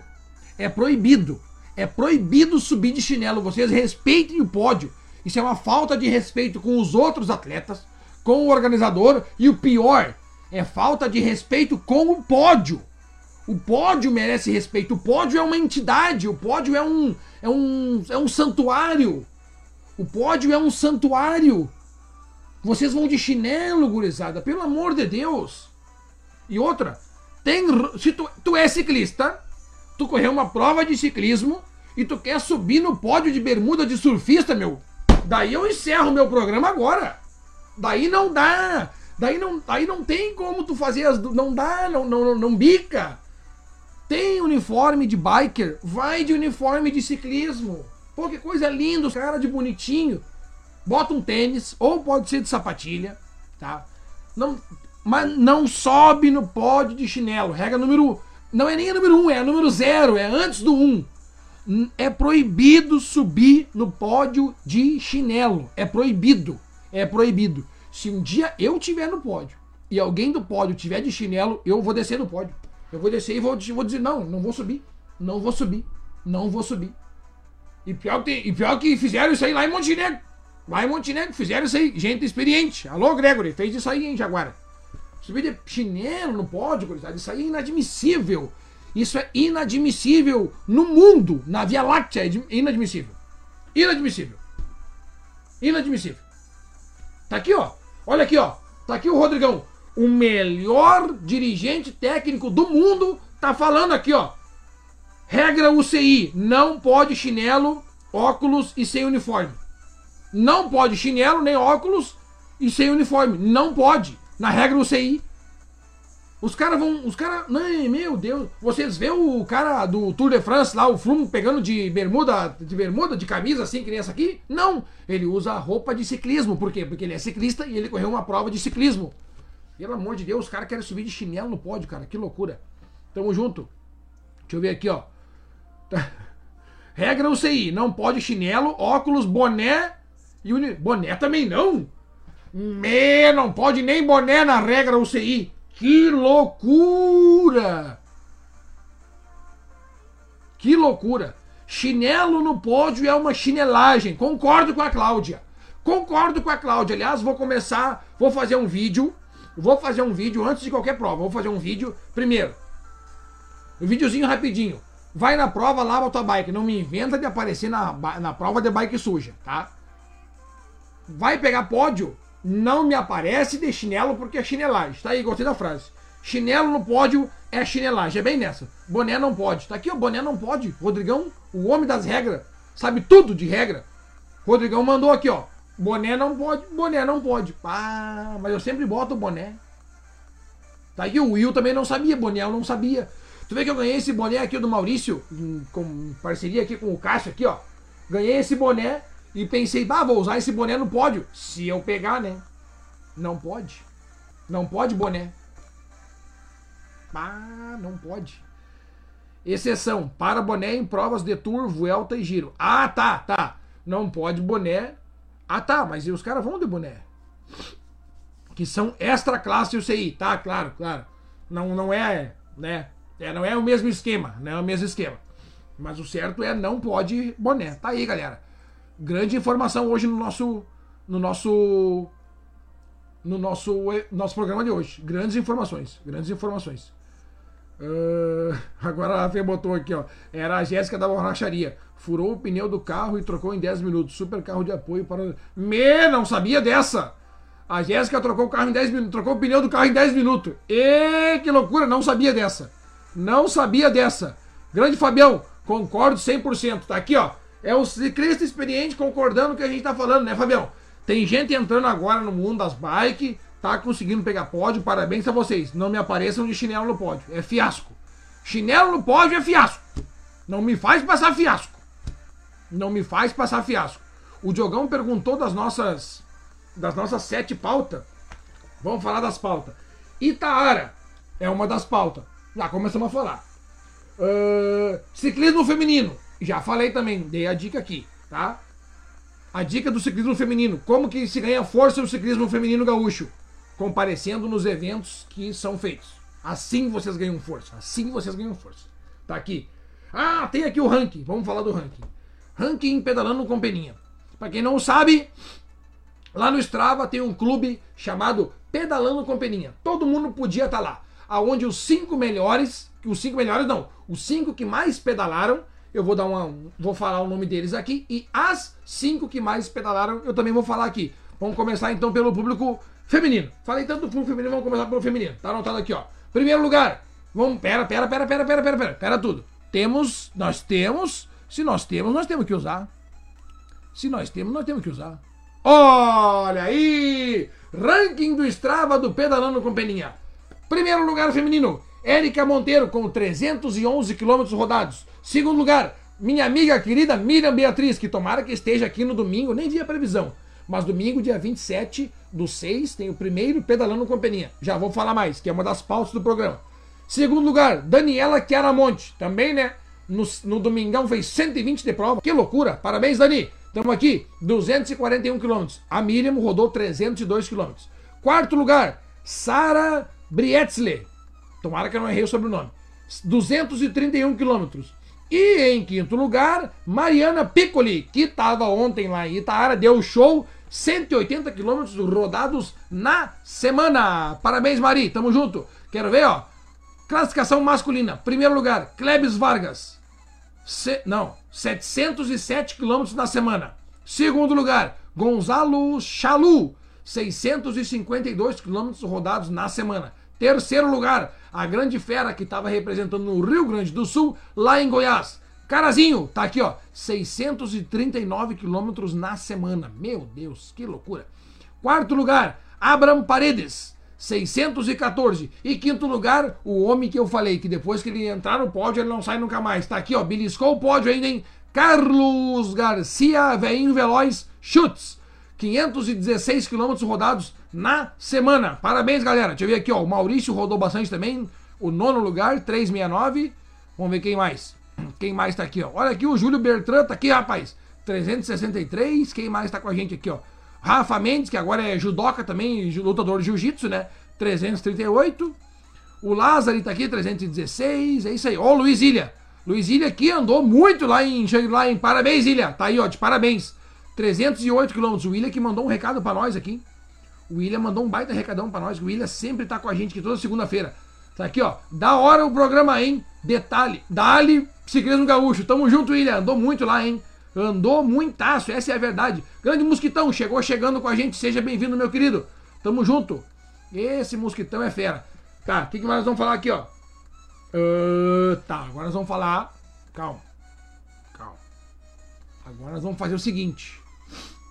É proibido. É proibido subir de chinelo. Vocês respeitem o pódio. Isso é uma falta de respeito com os outros atletas, com o organizador e o pior, é falta de respeito com o pódio. O pódio merece respeito. O pódio é uma entidade. O pódio é um é um é um santuário. O pódio é um santuário. Vocês vão de chinelo, gurizada, pelo amor de Deus. E outra, tem se tu, tu é ciclista, tu correu uma prova de ciclismo e tu quer subir no pódio de bermuda de surfista, meu, daí eu encerro meu programa agora. Daí não dá. Daí não, daí não tem como tu fazer as. Não dá, não, não, não, não bica. Tem uniforme de biker, vai de uniforme de ciclismo. Pô, que coisa linda, os cara de bonitinho. Bota um tênis, ou pode ser de sapatilha, tá? Não, mas não sobe no pódio de chinelo. Regra número. Não é nem a número 1, um, é a número 0, é antes do 1. Um. É proibido subir no pódio de chinelo. É proibido. É proibido. Se um dia eu tiver no pódio e alguém do pódio tiver de chinelo, eu vou descer do pódio. Eu vou descer e vou, vou dizer: não, não vou subir. Não vou subir. Não vou subir. E pior, que, e pior que fizeram isso aí lá em Montenegro. Lá em Montenegro fizeram isso aí. Gente experiente. Alô, Gregory, fez isso aí, hein, Jaguara? Subir de chinelo no pódio, isso aí é inadmissível. Isso é inadmissível no mundo, na Via Láctea, é inadmissível. Inadmissível. Inadmissível. Tá aqui, ó. Olha aqui, ó. Tá aqui o Rodrigão. O melhor dirigente técnico do mundo tá falando aqui, ó. Regra UCI: não pode chinelo, óculos e sem uniforme. Não pode chinelo nem óculos e sem uniforme. Não pode. Na regra UCI. Os caras vão. Os caras. Não, meu Deus. Vocês vê o cara do Tour de France lá, o Flume, pegando de bermuda, de bermuda, de camisa, assim, que nem essa aqui? Não. Ele usa roupa de ciclismo. Por quê? Porque ele é ciclista e ele correu uma prova de ciclismo. Pelo amor de Deus, os caras querem subir de chinelo no pódio, cara. Que loucura. Tamo junto. Deixa eu ver aqui, ó. Regra UCI: não pode chinelo, óculos, boné e uni... Boné também não. Me, não pode nem boné na regra UCI. Que loucura! Que loucura! Chinelo no pódio é uma chinelagem. Concordo com a Cláudia. Concordo com a Cláudia. Aliás, vou começar, vou fazer um vídeo. Vou fazer um vídeo antes de qualquer prova. Vou fazer um vídeo. Primeiro, um videozinho rapidinho. Vai na prova, lava a tua bike. Não me inventa de aparecer na, na prova de bike suja, tá? Vai pegar pódio, não me aparece de chinelo porque é chinelagem. Tá aí, gostei da frase. Chinelo no pódio é chinelagem. É bem nessa. Boné não pode. Tá aqui, ó, boné não pode. Rodrigão, o homem das regras, sabe tudo de regra. Rodrigão mandou aqui, ó. Boné não pode, boné não pode. Ah, mas eu sempre boto o boné. Tá aqui, o Will também não sabia, boné eu não sabia. Tu vê que eu ganhei esse boné aqui do Maurício, em, com parceria aqui com o Cássio aqui, ó. Ganhei esse boné e pensei, bah, vou usar esse boné no pódio. Se eu pegar, né? Não pode. Não pode boné. Ah, não pode. Exceção, para boné em provas de Tour, Vuelta e Giro. Ah, tá, tá. Não pode boné. Ah, tá, mas e os caras vão de boné? Que são extra classe UCI, tá? Claro, claro. Não, não é, né? É, não é o mesmo esquema, não é o mesmo esquema. Mas o certo é não pode boné. Tá aí, galera. Grande informação hoje no nosso no nosso no nosso nosso programa de hoje. Grandes informações, grandes informações. Ah, agora a Fê botou aqui, ó. Era a Jéssica da borracharia. Furou o pneu do carro e trocou em 10 minutos. Super carro de apoio para. Me, não sabia dessa! A Jéssica trocou o carro em 10 minutos. Trocou o pneu do carro em 10 minutos. E que loucura, não sabia dessa. Não sabia dessa. Grande Fabião, concordo 100%. Tá aqui, ó. É o ciclista experiente concordando com o que a gente tá falando, né, Fabião? Tem gente entrando agora no mundo das bikes, tá conseguindo pegar pódio. Parabéns a vocês. Não me apareçam de chinelo no pódio. É fiasco. Chinelo no pódio é fiasco. Não me faz passar fiasco. Não me faz passar fiasco. O Diogão perguntou das nossas das nossas sete pautas. Vamos falar das pautas. Itaara é uma das pautas. Já começamos a falar. Ah, ciclismo feminino. Já falei também, dei a dica aqui, tá? A dica do ciclismo feminino. Como que se ganha força no ciclismo feminino gaúcho? Comparecendo nos eventos que são feitos. Assim vocês ganham força. Assim vocês ganham força. Tá aqui. Ah, tem aqui o ranking. Vamos falar do ranking. Ranking pedalando com peninha. Pra quem não sabe, Lá no Strava tem um clube chamado Pedalando com Peninha. Todo mundo podia estar lá. Aonde os cinco melhores, os cinco melhores não, os cinco que mais pedalaram, eu vou dar uma, vou falar o nome deles aqui e as cinco que mais pedalaram, eu também vou falar aqui. Vamos começar então pelo público feminino. Falei tanto do público feminino, vamos começar pelo feminino. Tá anotado aqui, ó. Primeiro lugar. Vamos, pera, pera, pera, pera, pera, pera, pera, pera tudo. Temos, nós temos Se nós temos, nós temos que usar. Se nós temos, nós temos que usar. Olha aí! Ranking do Strava do Pedalando com Peninha. Primeiro lugar feminino, Érica Monteiro com 311 quilômetros rodados. Segundo lugar, minha amiga querida Miriam Beatriz, que tomara que esteja aqui no domingo, nem vi a previsão. Mas domingo, dia 27 do 6, tem o primeiro Pedalando com Peninha. Já vou falar mais, que é uma das pautas do programa. Segundo lugar, Daniela Chiaramonte. Também, né? No, no domingão fez 120 de prova. Que loucura! Parabéns, Dani! Estamos aqui, 241 quilômetros. A Miriam rodou 302 quilômetros. Quarto lugar, Sara Brietzle. Tomara que eu não errei o sobrenome. 231 quilômetros. E em quinto lugar, Mariana Piccoli, que estava ontem lá em Itaara, deu show 180 quilômetros rodados na semana. Parabéns, Mari, tamo junto. Quero ver, ó. Classificação masculina. Primeiro lugar, Klebs Vargas. Se, não, 707 quilômetros na semana. Segundo lugar, Gonzalo Chalu. 652 quilômetros rodados na semana. Terceiro lugar, a grande fera que estava representando no Rio Grande do Sul, lá em Goiás. Carazinho, tá aqui, ó, 639 quilômetros na semana. Meu Deus, que loucura. Quarto lugar, Abraham Paredes, 614. E quinto lugar, o homem que eu falei, que depois que ele entrar no pódio, ele não sai nunca mais. Tá aqui, ó, beliscou o pódio ainda, hein? Carlos Garcia, veinho veloz, chutes. 516 quilômetros rodados na semana. Parabéns, galera. Deixa eu ver aqui, ó. O Maurício rodou bastante também. O nono lugar, 369. Vamos ver quem mais. Quem mais tá aqui, ó. Olha aqui, o Júlio Bertrand tá aqui, rapaz. 363. Quem mais tá com a gente aqui, ó? Rafa Mendes, que agora é judoca também, lutador de jiu-jitsu, né? 338. O Lázaro tá aqui, 316. É isso aí. Ó, o Luiz Ilha. Luiz Ilha que andou muito lá em, lá em Parabéns, Ilha. Tá aí, ó, de parabéns. 308 quilômetros. O William que mandou um recado para nós aqui. O William mandou um baita recadão para nós. O William sempre tá com a gente aqui toda segunda-feira. Tá aqui, ó. Da hora o programa, hein? Detalhe. Dali, Ciclismo Gaúcho. Tamo junto, William. Andou muito lá, hein? Andou muitaço, essa é a verdade. Grande Mosquitão, chegou chegando com a gente. Seja bem-vindo, meu querido. Tamo junto. Esse Mosquitão é fera. Tá, o que, que nós vamos falar aqui, ó? Uh, tá, agora nós vamos falar. Calma. Calma. Agora nós vamos fazer o seguinte.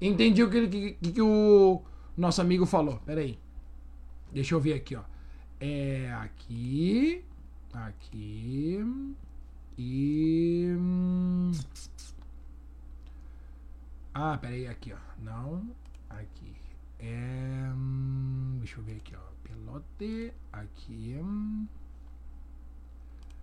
Entendi o que, que, que- o nosso amigo falou. Pera aí. Deixa eu ver aqui, ó. É aqui. Aqui. E. Ah, pera aí, aqui, ó. Não. Aqui. É. Deixa eu ver aqui, ó. Pelote. Aqui.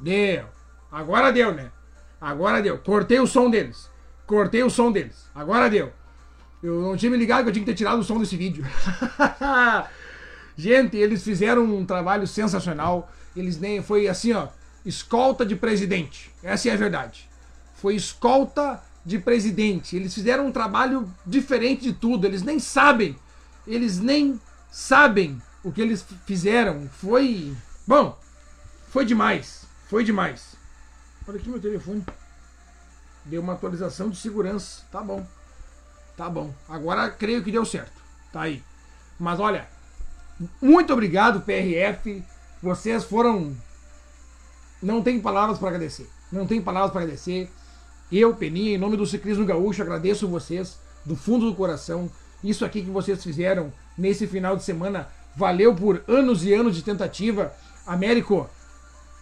Deu. Agora deu, né? Agora deu. Cortei o som deles. Cortei o som deles. Agora deu. Eu não tinha me ligado que eu tinha que ter tirado o som desse vídeo. Gente, eles fizeram um trabalho sensacional. Eles nem. Foi assim, ó. Escolta de presidente. Essa é a verdade. Foi escolta de presidente. Eles fizeram um trabalho diferente de tudo. Eles nem sabem. Eles nem sabem o que eles fizeram foi. Bom, foi demais. Foi demais. Olha aqui meu telefone. Deu uma atualização de segurança. Tá bom. Tá bom. Agora creio que deu certo. Tá aí. Mas olha, muito obrigado, PRF. Vocês foram. Não tem palavras para agradecer. Não tem palavras para agradecer. Eu, Peninha, em nome do Ciclismo Gaúcho, agradeço vocês do fundo do coração. Isso aqui que vocês fizeram nesse final de semana valeu por anos e anos de tentativa. Américo,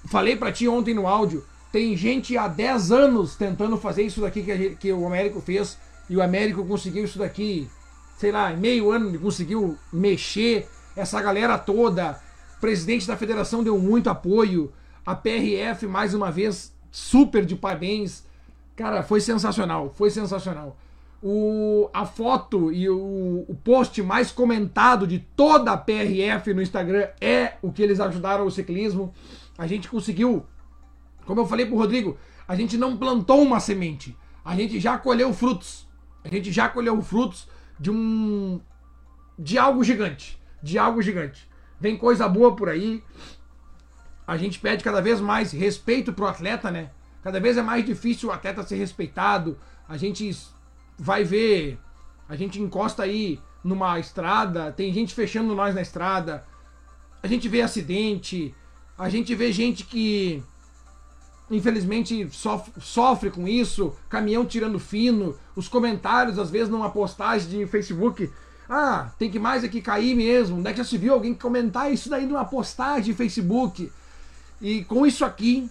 falei para ti ontem no áudio, tem gente há 10 anos tentando fazer isso daqui que, que o Américo fez e o Américo conseguiu isso daqui, sei lá, meio ano ele conseguiu mexer essa galera toda. O presidente da federação deu muito apoio. A PRF, mais uma vez, super de parabéns. Cara, foi sensacional, foi sensacional. O, a foto e o, o post mais comentado de toda a PRF no Instagram é o que eles ajudaram o ciclismo. A gente conseguiu, como eu falei pro Rodrigo, a gente não plantou uma semente, a gente já colheu frutos. A gente já colheu frutos de um de algo gigante, de algo gigante. Vem coisa boa por aí. A gente pede cada vez mais respeito pro atleta, né? Cada vez é mais difícil o atleta ser respeitado. A gente vai ver, a gente encosta aí numa estrada, tem gente fechando nós na estrada. A gente vê acidente, a gente vê gente que infelizmente sof- sofre com isso, caminhão tirando fino, os comentários às vezes numa postagem de Facebook, ah, tem que mais aqui cair mesmo. Onde é que já se viu alguém comentar isso daí numa postagem de Facebook? E com isso aqui,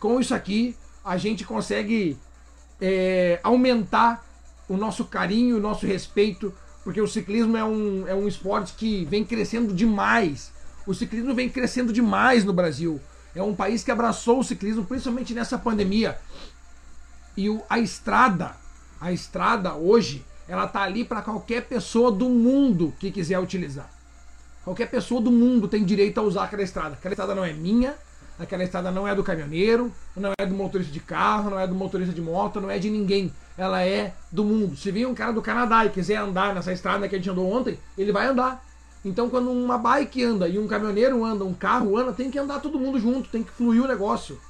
com isso aqui, a gente consegue é, aumentar o nosso carinho, o nosso respeito, porque o ciclismo é um, é um esporte que vem crescendo demais. O ciclismo vem crescendo demais no Brasil. É um país que abraçou o ciclismo, principalmente nessa pandemia. E o- a estrada, a estrada hoje, ela tá ali para qualquer pessoa do mundo que quiser utilizar. Qualquer pessoa do mundo tem direito a usar aquela estrada. Aquela estrada não é minha, aquela estrada não é do caminhoneiro, não é do motorista de carro, não é do motorista de moto, não é de ninguém. Ela é do mundo. Se vir um cara do Canadá e quiser andar nessa estrada que a gente andou ontem, ele vai andar. Então, quando uma bike anda e um caminhoneiro anda, um carro anda, tem que andar todo mundo junto, tem que fluir o negócio.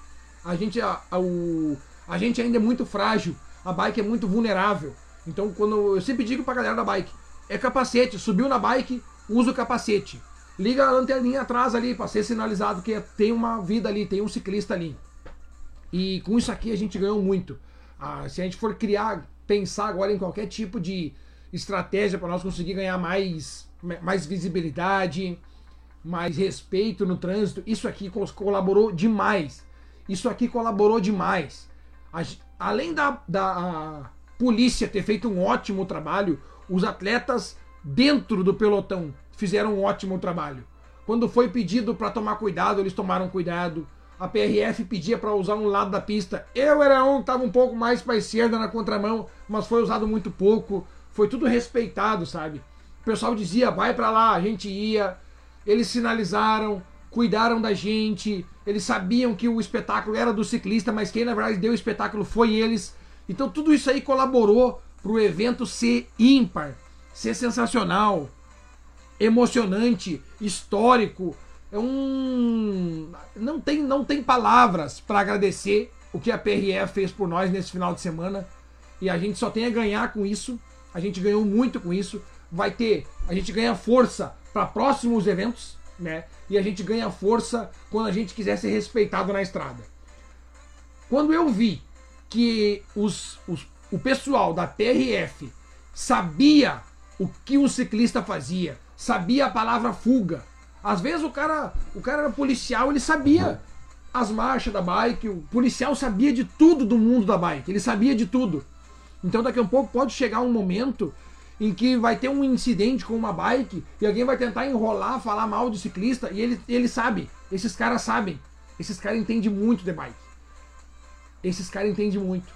A gente, a, a- o, a gente ainda é muito frágil, a bike é muito vulnerável. Então, quando eu sempre digo pra galera da bike, é capacete, subiu na bike, usa o capacete. Liga a lanterninha atrás ali pra ser sinalizado que tem uma vida ali, tem um ciclista ali. E com isso aqui a gente ganhou muito. Ah, se a gente for criar, pensar agora em qualquer tipo de estratégia para nós conseguir ganhar mais, mais visibilidade, mais respeito no trânsito, isso aqui colaborou demais. Isso aqui colaborou demais. Além da, da polícia ter feito um ótimo trabalho, os atletas dentro do pelotão fizeram um ótimo trabalho. Quando foi pedido para tomar cuidado, eles tomaram cuidado. A PRF pedia para usar um lado da pista. Eu era um que estava um pouco mais para esquerda na contramão, mas foi usado muito pouco. Foi tudo respeitado, sabe? O pessoal dizia, vai para lá, a gente ia. Eles sinalizaram, cuidaram da gente. Eles sabiam que o espetáculo era do ciclista, mas quem na verdade deu o espetáculo foi eles. Então tudo isso aí colaborou para o evento ser ímpar, ser sensacional emocionante, histórico. É um. Não tem, não tem palavras para agradecer o que a PRF fez por nós nesse final de semana. E a gente só tem a ganhar com isso. A gente ganhou muito com isso. Vai ter. A gente ganha força para próximos eventos, né? E a gente ganha força quando a gente quiser ser respeitado na estrada. Quando eu vi que os, os- o pessoal da PRF sabia o que um ciclista fazia, sabia a palavra fuga. Às vezes o cara, o cara era policial, ele sabia as marchas da bike, o policial sabia de tudo do mundo da bike, ele sabia de tudo. Então daqui a pouco pode chegar um momento em que vai ter um incidente com uma bike e alguém vai tentar enrolar, falar mal de ciclista e ele, ele sabe, esses caras sabem, esses caras entendem muito de bike. Esses caras entendem muito.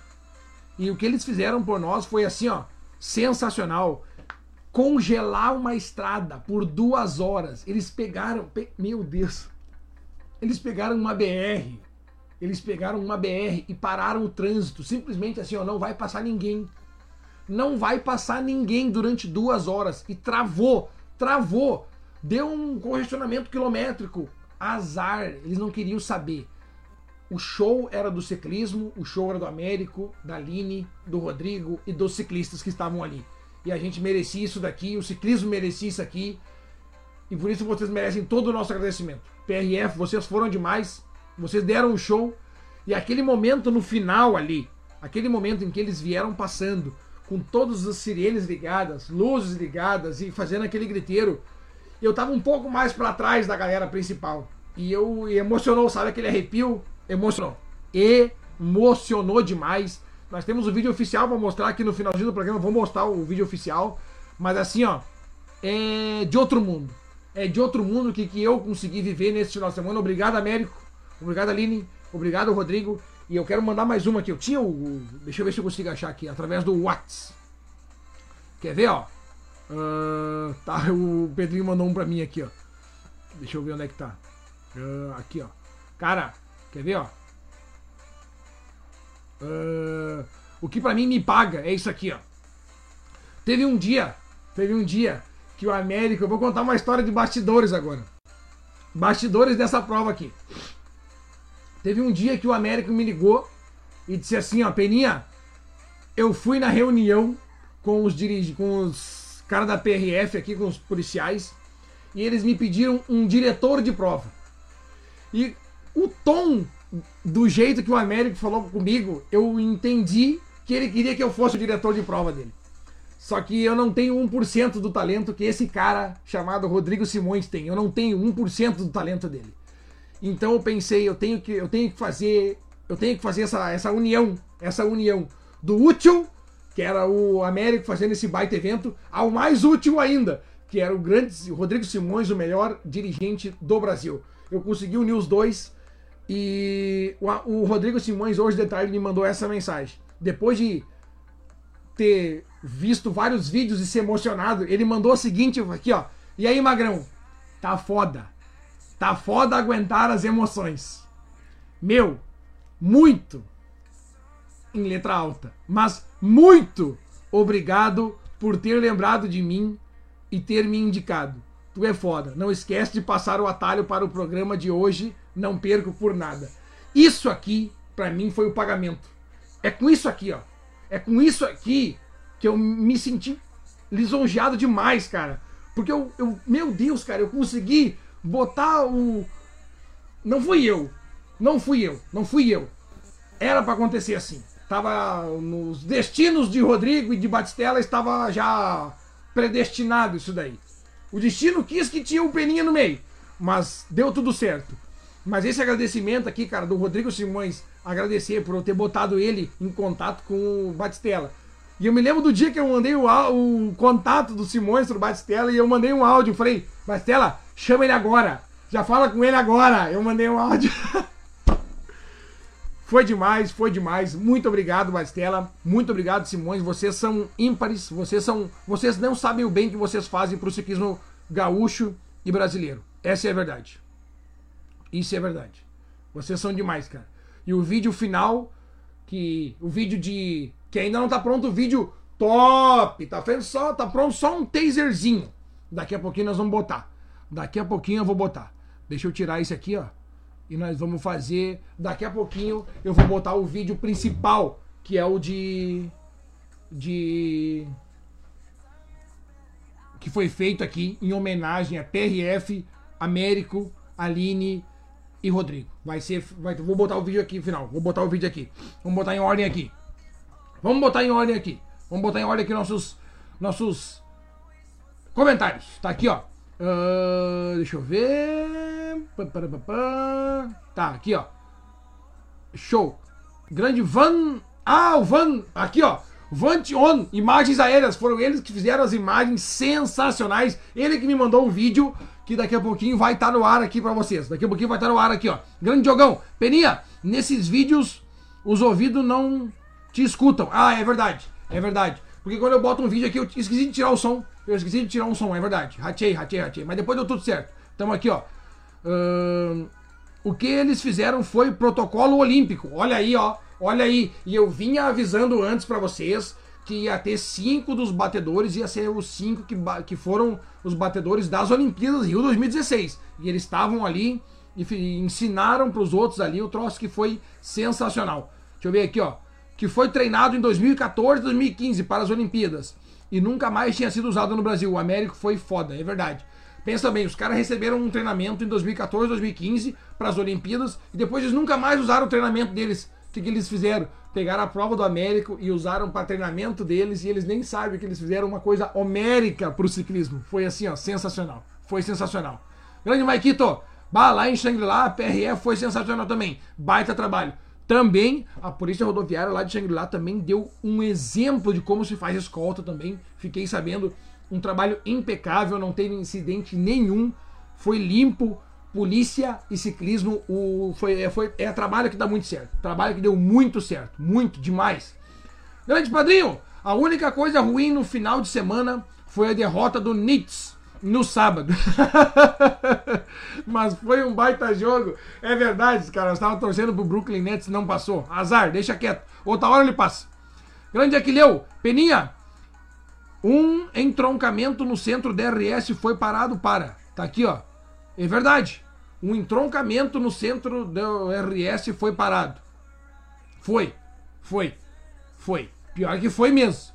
E o que eles fizeram por nós foi assim, ó, sensacional. Congelar uma estrada por duas horas. Eles pegaram. pe- Meu Deus. Eles pegaram uma BR. Eles pegaram uma BR e pararam o trânsito. Simplesmente assim, ó, não vai passar ninguém. Não vai passar ninguém durante duas horas. E travou, travou Deu um congestionamento quilométrico. Azar, eles não queriam saber. O show era do ciclismo, o show era do Américo, da Aline, do Rodrigo e dos ciclistas que estavam ali. E a gente merecia isso daqui, o ciclismo merecia isso aqui. E por isso vocês merecem todo o nosso agradecimento. PRF, vocês foram demais, vocês deram o show. E aquele momento no final ali, aquele momento em que eles vieram passando, com todas as sirenes ligadas, luzes ligadas e fazendo aquele griteiro, eu tava um pouco mais para trás da galera principal. E eu e emocionou, sabe aquele arrepio? Emocionou. Emocionou demais. Nós temos o vídeo oficial para mostrar aqui no finalzinho do programa. Vou mostrar o vídeo oficial. Mas assim, ó, é de outro mundo. É de outro mundo que, que eu consegui viver nesse final de semana. Obrigado, Américo. Obrigado, Aline. Obrigado, Rodrigo. E eu quero mandar mais uma aqui. Eu tinha o. Deixa eu ver se eu consigo achar aqui, através do Whats. Quer ver, ó? Ah, tá, o Pedrinho mandou um pra mim aqui, ó. Deixa eu ver onde é que tá. Ah, aqui, ó. Cara, quer ver, ó? Ah, o que pra mim me paga é isso aqui, ó. Teve um dia, teve um dia que o América, eu vou contar uma história de bastidores agora. Bastidores dessa prova aqui. Teve um dia que o Américo me ligou e disse assim, ó, Peninha, eu fui na reunião com os dirige, com os caras da PRF aqui, com os policiais, e eles me pediram um diretor de prova. E o tom do jeito que o Américo falou comigo, eu entendi que ele queria que eu fosse o diretor de prova dele. Só que eu não tenho 1% do talento que esse cara chamado Rodrigo Simões tem. Eu não tenho 1% do talento dele. Então eu pensei, eu tenho que, eu tenho que fazer, eu tenho que fazer essa, essa união, essa união do útil, que era o Américo fazendo esse baita evento, ao mais útil ainda, que era o grande o Rodrigo Simões, o melhor dirigente do Brasil. Eu consegui unir os dois e o, Rodrigo Simões hoje de tarde me mandou essa mensagem. Depois de ter visto vários vídeos e ser emocionado, ele mandou o seguinte aqui, ó. E aí, Magrão? Tá foda. Tá foda aguentar as emoções. Meu, muito em letra alta, mas muito obrigado por ter lembrado de mim e ter me indicado. Tu é foda. Não esquece de passar o atalho para o programa de hoje. Não perco por nada. Isso aqui, pra mim, foi o pagamento. É com isso aqui, ó. É com isso aqui que eu me senti lisonjeado demais, cara. Porque eu, eu meu Deus, cara, eu consegui botar o. Não fui eu. Não fui eu. Não fui eu. Era pra acontecer assim. Tava nos destinos de Rodrigo e de Batistella, estava já predestinado isso daí. O destino quis que tinha o Peninha no meio, mas deu tudo certo. Mas esse agradecimento aqui, cara, do Rodrigo Simões, agradecer por eu ter botado ele em contato com o Batistella. E eu me lembro do dia que eu mandei o, o contato do Simões pro Batistella e eu mandei um áudio. Falei, Batistella, chama ele agora. Já fala com ele agora. Eu mandei um áudio. Foi demais, foi demais. Muito obrigado, Batistella. Muito obrigado, Simões. Vocês são ímpares. Vocês são. Vocês não sabem o bem que vocês fazem pro ciclismo gaúcho e brasileiro. Essa é a verdade. Isso é verdade. Vocês são demais, cara. E o vídeo final, que. O vídeo de. Que ainda não tá pronto, o vídeo top! Tá feito só. Tá pronto só um taserzinho. Daqui a pouquinho nós vamos botar. Daqui a pouquinho eu vou botar. Deixa eu tirar isso aqui, ó. E nós vamos fazer. Daqui a pouquinho eu vou botar o vídeo principal, que é o de. De. Que foi feito aqui em homenagem a PRF, Américo, Aline e Rodrigo. Vai ser. Vai, vou botar o vídeo aqui final. Vou botar o vídeo aqui. Vamos botar em ordem aqui. Vamos botar em ordem aqui. Vamos botar em ordem aqui nossos. Nossos comentários. Tá aqui, ó. Ah, deixa eu ver. Tá, aqui, ó. Show. Grande Van. Ah, o Van. Aqui, ó. Vantion, imagens aéreas. Foram eles que fizeram as imagens sensacionais. Ele que me mandou um vídeo que daqui a pouquinho vai estar no ar aqui pra vocês. Daqui a pouquinho vai estar no ar aqui, ó. Grande Diogão. Peninha, nesses vídeos os ouvidos não te escutam. Ah, é verdade. É verdade. Porque quando eu boto um vídeo aqui, eu esqueci de tirar o som. Eu esqueci de tirar um som, é verdade. Ratei, ratei, ratei. Mas depois deu tudo certo. Então aqui, ó. O que eles fizeram foi protocolo olímpico. Olha aí, ó. Olha aí. E eu vinha avisando antes pra vocês que ia ter cinco dos batedores, ia ser os cinco que, que foram os batedores das Olimpíadas Rio 2016. E eles estavam ali e ensinaram para os outros ali o troço que foi sensacional. Deixa eu ver aqui, ó. Que foi treinado em 2014 2015 para as Olimpíadas. E nunca mais tinha sido usado no Brasil. O Américo foi foda, é verdade. Pensa bem, os caras receberam um treinamento em 2014, 2015 para as Olimpíadas e depois eles nunca mais usaram o treinamento deles. O que, que eles fizeram? Pegaram a prova do Américo e usaram para treinamento deles e eles nem sabem que eles fizeram uma coisa homérica pro ciclismo. Foi assim, ó, sensacional. Foi sensacional. Grande Maikito, lá em Shangri-La, a PRF foi sensacional também. Baita trabalho. Também, a Polícia Rodoviária lá de Shangri-La também deu um exemplo de como se faz escolta também. Fiquei sabendo, um trabalho impecável, não teve incidente nenhum. Foi limpo, polícia e ciclismo o, foi, é, foi, é trabalho que dá muito certo. Trabalho que deu muito certo. Muito, demais. Grande padrinho, a única coisa ruim no final de semana foi a derrota do Knicks no sábado. Mas foi um baita jogo. É verdade, cara. Eu estava torcendo pro Brooklyn Nets não passou. Azar, deixa quieto. Outra hora ele passa. Grande Aquileu, Peninha. Um entroncamento no centro DRS foi parado para. Tá aqui, ó. É verdade. Um entroncamento no centro do RS foi parado. Foi. Foi. Foi. Pior que foi mesmo.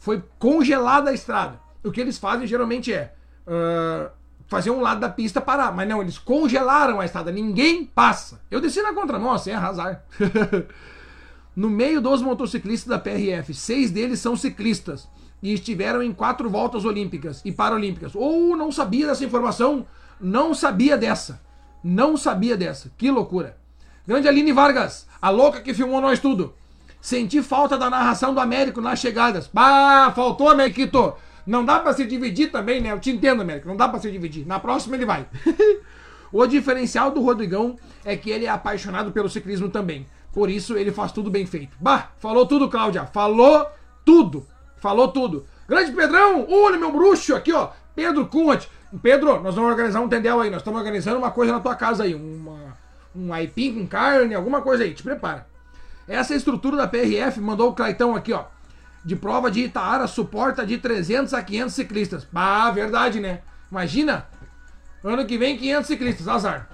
Foi congelada a estrada. O que eles fazem geralmente é ah, fazer um lado da pista parar. Mas não, eles congelaram a estrada. Ninguém passa. Eu desci na contramão, assim, é azar. no meio dos motociclistas da PRF, seis deles são ciclistas e estiveram em quatro voltas olímpicas e paralímpicas. Ou não sabia dessa informação, não sabia dessa. Não sabia dessa. Que loucura. Grande Aline Vargas, a louca que filmou nós tudo. Senti falta da narração do Américo nas chegadas. Bah, faltou, Amériquito. Não dá pra se dividir também, né? Eu te entendo, Américo. Não dá pra se dividir. Na próxima ele vai. o diferencial do Rodrigão é que ele é apaixonado pelo ciclismo também. Por isso ele faz tudo bem feito. Bah, falou tudo, Cláudia. Falou tudo. Falou tudo. Grande Pedrão, olha meu bruxo aqui, ó. Pedro Kunhat. Pedro, nós vamos organizar um tendel aí. Nós estamos organizando uma coisa na tua casa aí. Uma, um aipim com carne, alguma coisa aí. Te prepara. Essa estrutura da PRF mandou o Claitão aqui, ó. De prova de Itaara suporta de 300 a 500 ciclistas. Ah, verdade, né? Imagina. Ano que vem 500 ciclistas. Azar.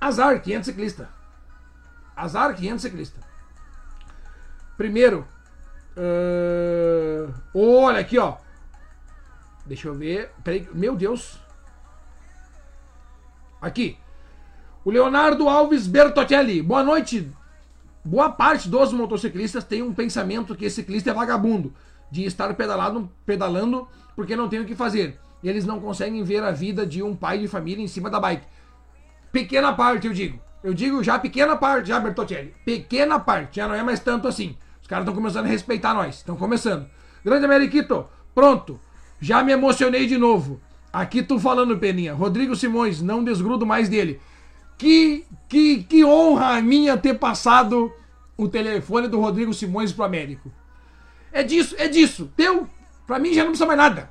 Azar, 500 ciclistas. Azar, 500 ciclistas. Primeiro. ah, olha aqui, ó. Deixa eu ver. Peraí. Meu Deus. Aqui. O Leonardo Alves Bertotelli. Boa noite. Boa parte dos motociclistas tem um pensamento que esse ciclista é vagabundo, de estar pedalado, pedalando porque não tem o que fazer. E eles não conseguem ver a vida de um pai de família em cima da bike. Pequena parte, eu digo. Eu digo já pequena parte, já, Bertotelli. Pequena parte, já não é mais tanto assim. Os caras estão começando a respeitar nós. Estão começando. Grande Ameriquito, pronto. Já me emocionei de novo. Aqui tu falando, Peninha. Rodrigo Simões, não desgrudo mais dele. Que, que, que honra minha ter passado o telefone do Rodrigo Simões pro Américo. É disso, é disso. Deu. Pra mim já não precisa mais nada.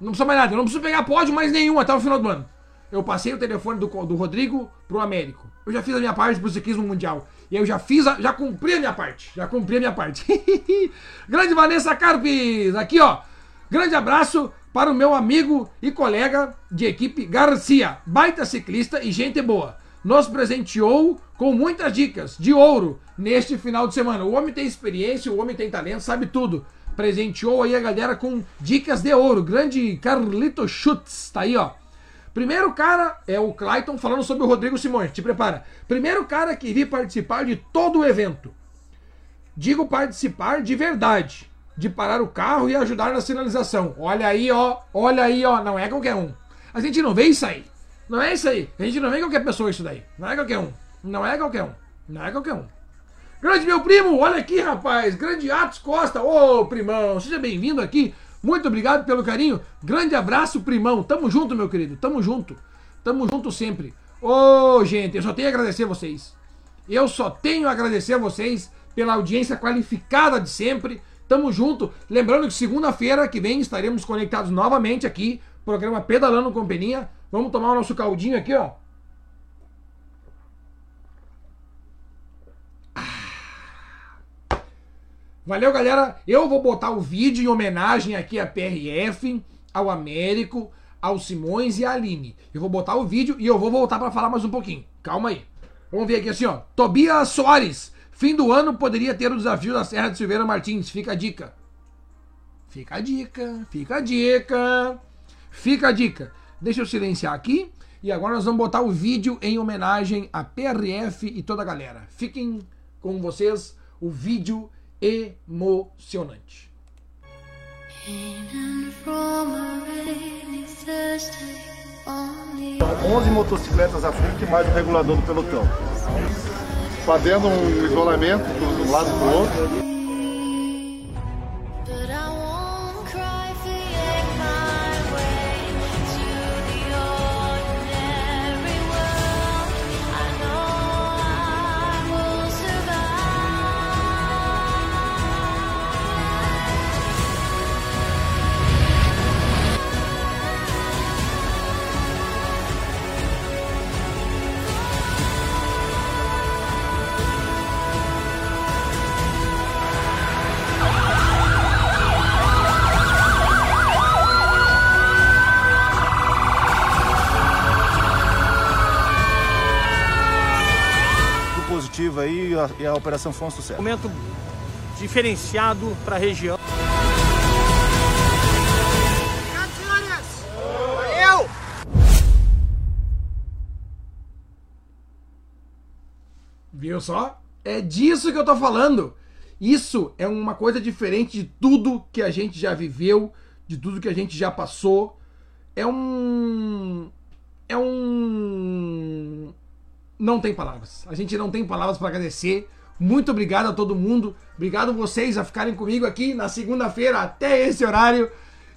Não precisa mais nada. Eu não preciso pegar pódio mais nenhum até o final do ano. Eu passei o telefone do, do Rodrigo pro Américo. Eu já fiz a minha parte pro ciclismo mundial. E eu já fiz, a, já cumpri a minha parte. Já cumpri a minha parte. Grande Vanessa Carpes, aqui ó. Grande abraço para o meu amigo e colega de equipe Garcia, baita ciclista e gente boa. Nos presenteou com muitas dicas de ouro neste final de semana. O homem tem experiência, o homem tem talento, sabe tudo. Presenteou aí a galera com dicas de ouro. Grande Carlito Schutz, tá aí ó. Primeiro cara é o Clayton falando sobre o Rodrigo Simões. Te prepara. Primeiro cara que vi participar de todo o evento. Digo participar de verdade. De parar o carro e ajudar na sinalização. Olha aí, ó. Olha aí, ó. Não é qualquer um. A gente não vê isso aí. Não é isso aí. A gente não vê qualquer pessoa isso daí. Não é qualquer um. Não é qualquer um. Não é qualquer um. Grande meu primo, olha aqui, rapaz. Grande Atos Costa. Ô, primão, seja bem-vindo aqui. Muito obrigado pelo carinho. Grande abraço, primão. Tamo junto, meu querido. Tamo junto. Tamo junto sempre. Ô, gente, eu só tenho a agradecer a vocês. Eu só tenho a agradecer a vocês pela audiência qualificada de sempre. Tamo junto. Lembrando que segunda-feira que vem estaremos conectados novamente aqui. Programa Pedalando com Peninha. Vamos tomar o nosso caldinho aqui, ó. Valeu, galera. Eu vou botar o vídeo em homenagem aqui a PRF, ao Américo, ao Simões e à Aline. Eu vou botar o vídeo e eu vou voltar pra falar mais um pouquinho. Calma aí. Vamos ver aqui assim, ó. Tobias Soares. Fim do ano poderia ter o desafio da Serra de Silveira Martins. Fica a dica. Fica a dica, fica a dica. Fica a dica. Deixa eu silenciar aqui. E agora nós vamos botar o vídeo em homenagem a PRF e toda a galera. Fiquem com vocês o vídeo emocionante. In from a rainy Thursday only. 11 motocicletas à frente mais o regulador do pelotão. Fazendo um isolamento um lado para o outro. E a, operação foi um sucesso. momento diferenciado para a região. Viu só? É disso que eu tô falando. Isso é uma coisa diferente de tudo que a gente já viveu, de tudo que a gente já passou. É um. É um. Não tem palavras. A gente não tem palavras para agradecer. Muito obrigado a todo mundo. Obrigado vocês a ficarem comigo aqui na segunda-feira até esse horário.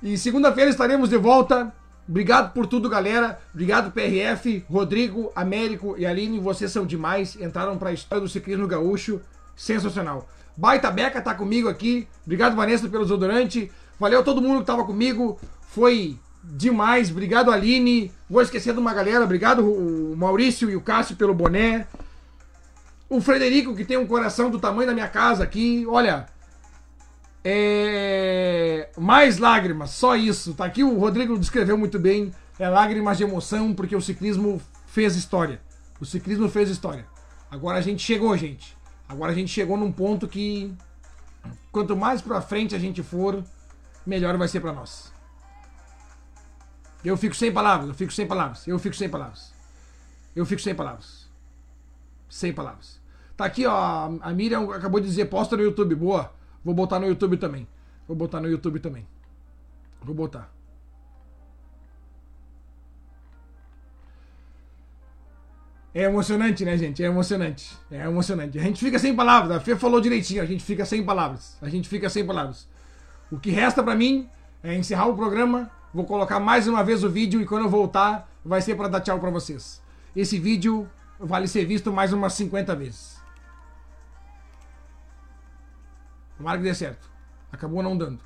E segunda-feira estaremos de volta. Obrigado por tudo, galera. Obrigado, PRF, Rodrigo, Américo e Aline. Vocês são demais. Entraram para a história do ciclismo gaúcho. Sensacional. Baita Beca tá comigo aqui. Obrigado, Vanessa, pelo desodorante. Valeu a todo mundo que tava comigo. Foi demais. Obrigado, Aline. Vou esquecer de uma galera. Obrigado, o Maurício e o Cássio, pelo boné. O Frederico, que tem um coração do tamanho da minha casa aqui. Olha, é... Mais lágrimas, só isso. Tá aqui, o Rodrigo descreveu muito bem. É lágrimas de emoção, porque o ciclismo fez história. O ciclismo fez história. Agora a gente chegou, gente. Agora a gente chegou num ponto que quanto mais pra frente a gente for, melhor vai ser pra nós. Eu fico sem palavras, eu fico sem palavras, eu fico sem palavras. Eu fico sem palavras. Sem palavras. Tá aqui, ó. A Miriam acabou de dizer, posta no YouTube. Boa. Vou botar no YouTube também. Vou botar no YouTube também. Vou botar. É emocionante, né, gente? É emocionante. É emocionante. A gente fica sem palavras. A Fê falou direitinho. A gente fica sem palavras. A gente fica sem palavras. O que resta pra mim é encerrar o programa. Vou colocar mais uma vez o vídeo e quando eu voltar vai ser pra dar tchau pra vocês. Esse vídeo vale ser visto mais umas 50 vezes. Tomara que dê certo. Acabou não dando.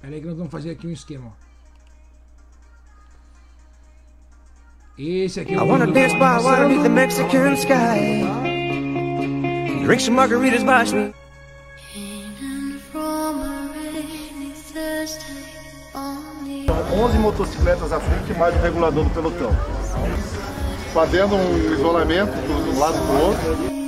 Pera aí que nós vamos fazer aqui um esquema, ó. Esse aqui é I o wanna vídeo dance by water beneath the Mexican sky. Drink some margaritas by me. In from a rainy Thursday only. 11 motocicletas à frente e mais o regulador do pelotão. Fazendo um isolamento um lado para o outro.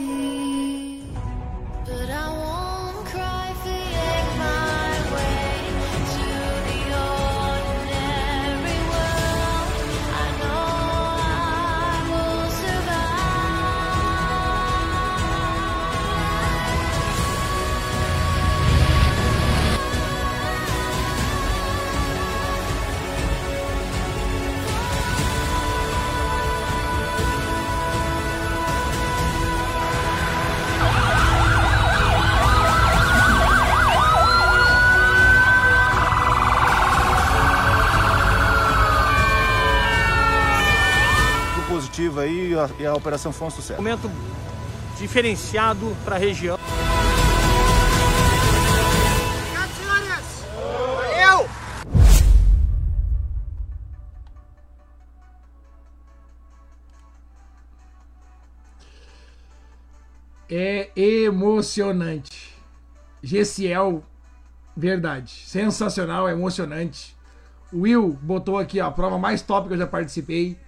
Operação foi um sucesso. Momento diferenciado para a região. É emocionante. Gessiel, verdade. Sensacional, emocionante. Will botou aqui ó, a prova mais top que eu já participei.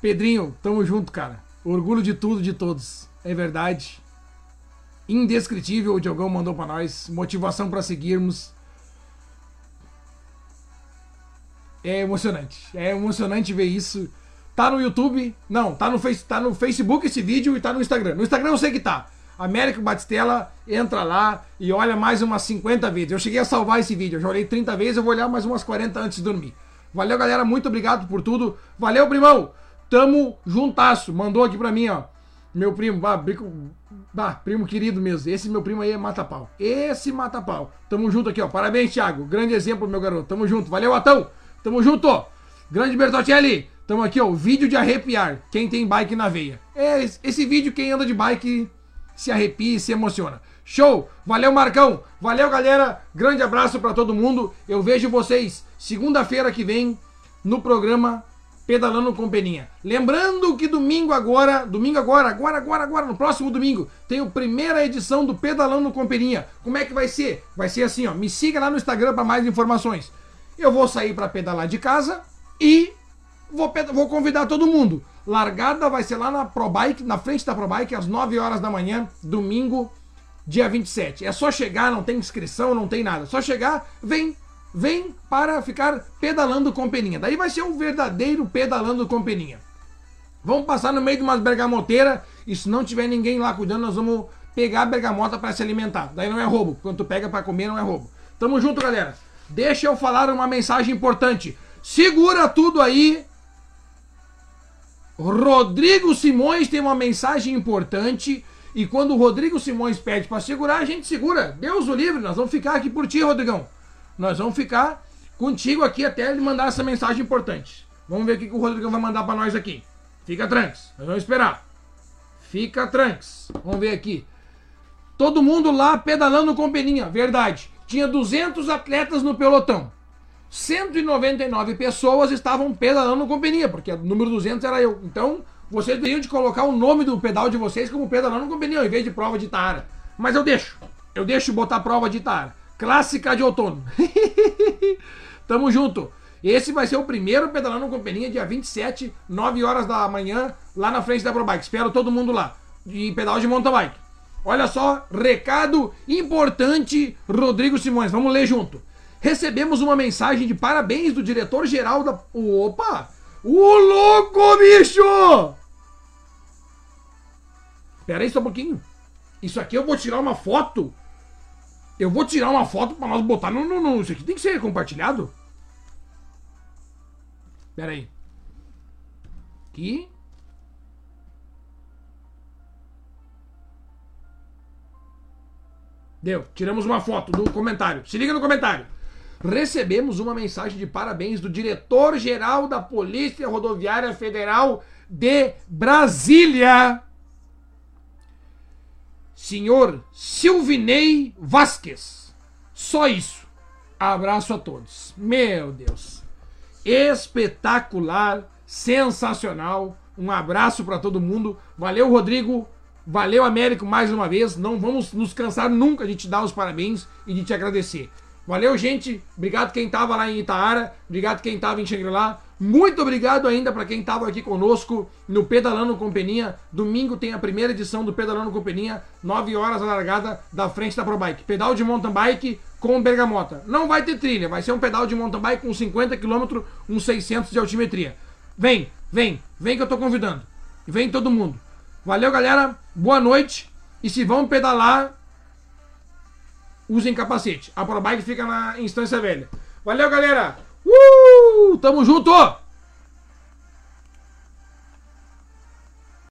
Pedrinho, tamo junto, cara. Orgulho de tudo, de todos. É verdade. Indescritível, o Diogão mandou pra nós. Motivação pra seguirmos. É emocionante. É emocionante ver isso. Tá no YouTube? Não, tá no, face, tá no Facebook esse vídeo e tá no Instagram. No Instagram eu sei que tá. Américo Batistella, entra lá e olha mais umas 50 vezes. Eu cheguei a salvar esse vídeo, eu já olhei 30 vezes, eu vou olhar mais umas 40 antes de dormir. Valeu, galera, muito obrigado por tudo. Valeu, primão! Tamo juntasso. Mandou aqui pra mim, ó. Meu primo, bah, brico, bah, primo querido mesmo. Esse meu primo aí é mata-pau. Esse mata-pau. Tamo junto aqui, ó. Parabéns, Thiago. Grande exemplo, meu garoto. Tamo junto. Valeu, Atão. Tamo junto. Grande Bertotelli. Tamo aqui, ó. Vídeo de arrepiar. Quem tem bike na veia. É, esse vídeo, quem anda de bike se arrepia e se emociona. Show! Valeu, Marcão! Valeu, galera! Grande abraço pra todo mundo. Eu vejo vocês segunda-feira que vem no programa Pedalando com Peninha. Lembrando que domingo agora, domingo agora, agora, agora, agora, no próximo domingo, tem a primeira edição do Pedalando com Peninha. Como é que vai ser? Vai ser assim, ó. Me siga lá no Instagram para mais informações. Eu vou sair para pedalar de casa e vou, vou convidar todo mundo. Largada vai ser lá na ProBike, na frente da ProBike, às 9 horas da manhã, domingo, dia 27. É só chegar, não tem inscrição, não tem nada. Só chegar, vem, vem para ficar pedalando com peninha. Daí vai ser um verdadeiro pedalando com peninha. Vamos passar no meio de umas bergamoteiras e se não tiver ninguém lá cuidando, nós vamos pegar a bergamota para se alimentar. Daí não é roubo. Quando tu pega para comer, não é roubo. Tamo junto, galera. Deixa eu falar uma mensagem importante. Segura tudo aí. Rodrigo Simões tem uma mensagem importante. E quando o Rodrigo Simões pede para segurar, a gente segura. Deus o livre, nós vamos ficar aqui por ti, Rodrigão. Nós vamos ficar contigo aqui até ele mandar essa mensagem importante. Vamos ver o que, o Rodrigão vai mandar para nós aqui. Fica tranques, nós vamos esperar. Fica tranques. Vamos ver aqui. Todo mundo lá pedalando com peninha, verdade. Tinha 200 atletas no pelotão. 199 pessoas estavam pedalando com peninha, porque o número 200 era eu. Então, vocês teriam de colocar o nome do pedal de vocês como pedalando com peninha, ao invés de prova de Itaara. Mas eu deixo. Eu deixo botar prova de Itaara. Clássica de outono. Tamo junto. Esse vai ser o primeiro pedalando com peninha, dia 27, 9 horas da manhã, lá na frente da ProBike. Espero todo mundo lá. De pedal de mountain bike. Olha só, recado importante, Rodrigo Simões. Vamos ler junto. Recebemos uma mensagem de parabéns do diretor-geral da. Opa! O louco, bicho! Pera aí só um pouquinho. Isso aqui eu vou tirar uma foto. Eu vou tirar uma foto pra nós botar no, no, no- Isso aqui tem que ser compartilhado. Pera aí. Aqui. Deu. Tiramos uma foto do comentário. Se liga no comentário. Recebemos uma mensagem de parabéns do diretor-geral da Polícia Rodoviária Federal de Brasília, senhor Silvinei Vasquez. Só isso. Abraço a todos. Meu Deus. Espetacular, sensacional. Um abraço para todo mundo. Valeu, Rodrigo. Valeu, Américo, mais uma vez. Não vamos nos cansar nunca de te dar os parabéns e de te agradecer. Valeu, gente. Obrigado quem tava lá em Itaara. Obrigado quem tava em Xangri-Lá. Muito obrigado ainda para quem tava aqui conosco no Pedalando com Peninha. Domingo tem a primeira edição do Pedalando com Peninha, 9 horas a largada da frente da ProBike. Pedal de mountain bike com bergamota. Não vai ter trilha, vai ser um pedal de mountain bike com 50 km, uns 600 de altimetria. Vem, vem, vem que eu tô convidando. Vem todo mundo. Valeu, galera. Boa noite. E se vão pedalar, usem capacete. A ProBike fica na instância velha. Valeu, galera. Uh! Tamo junto!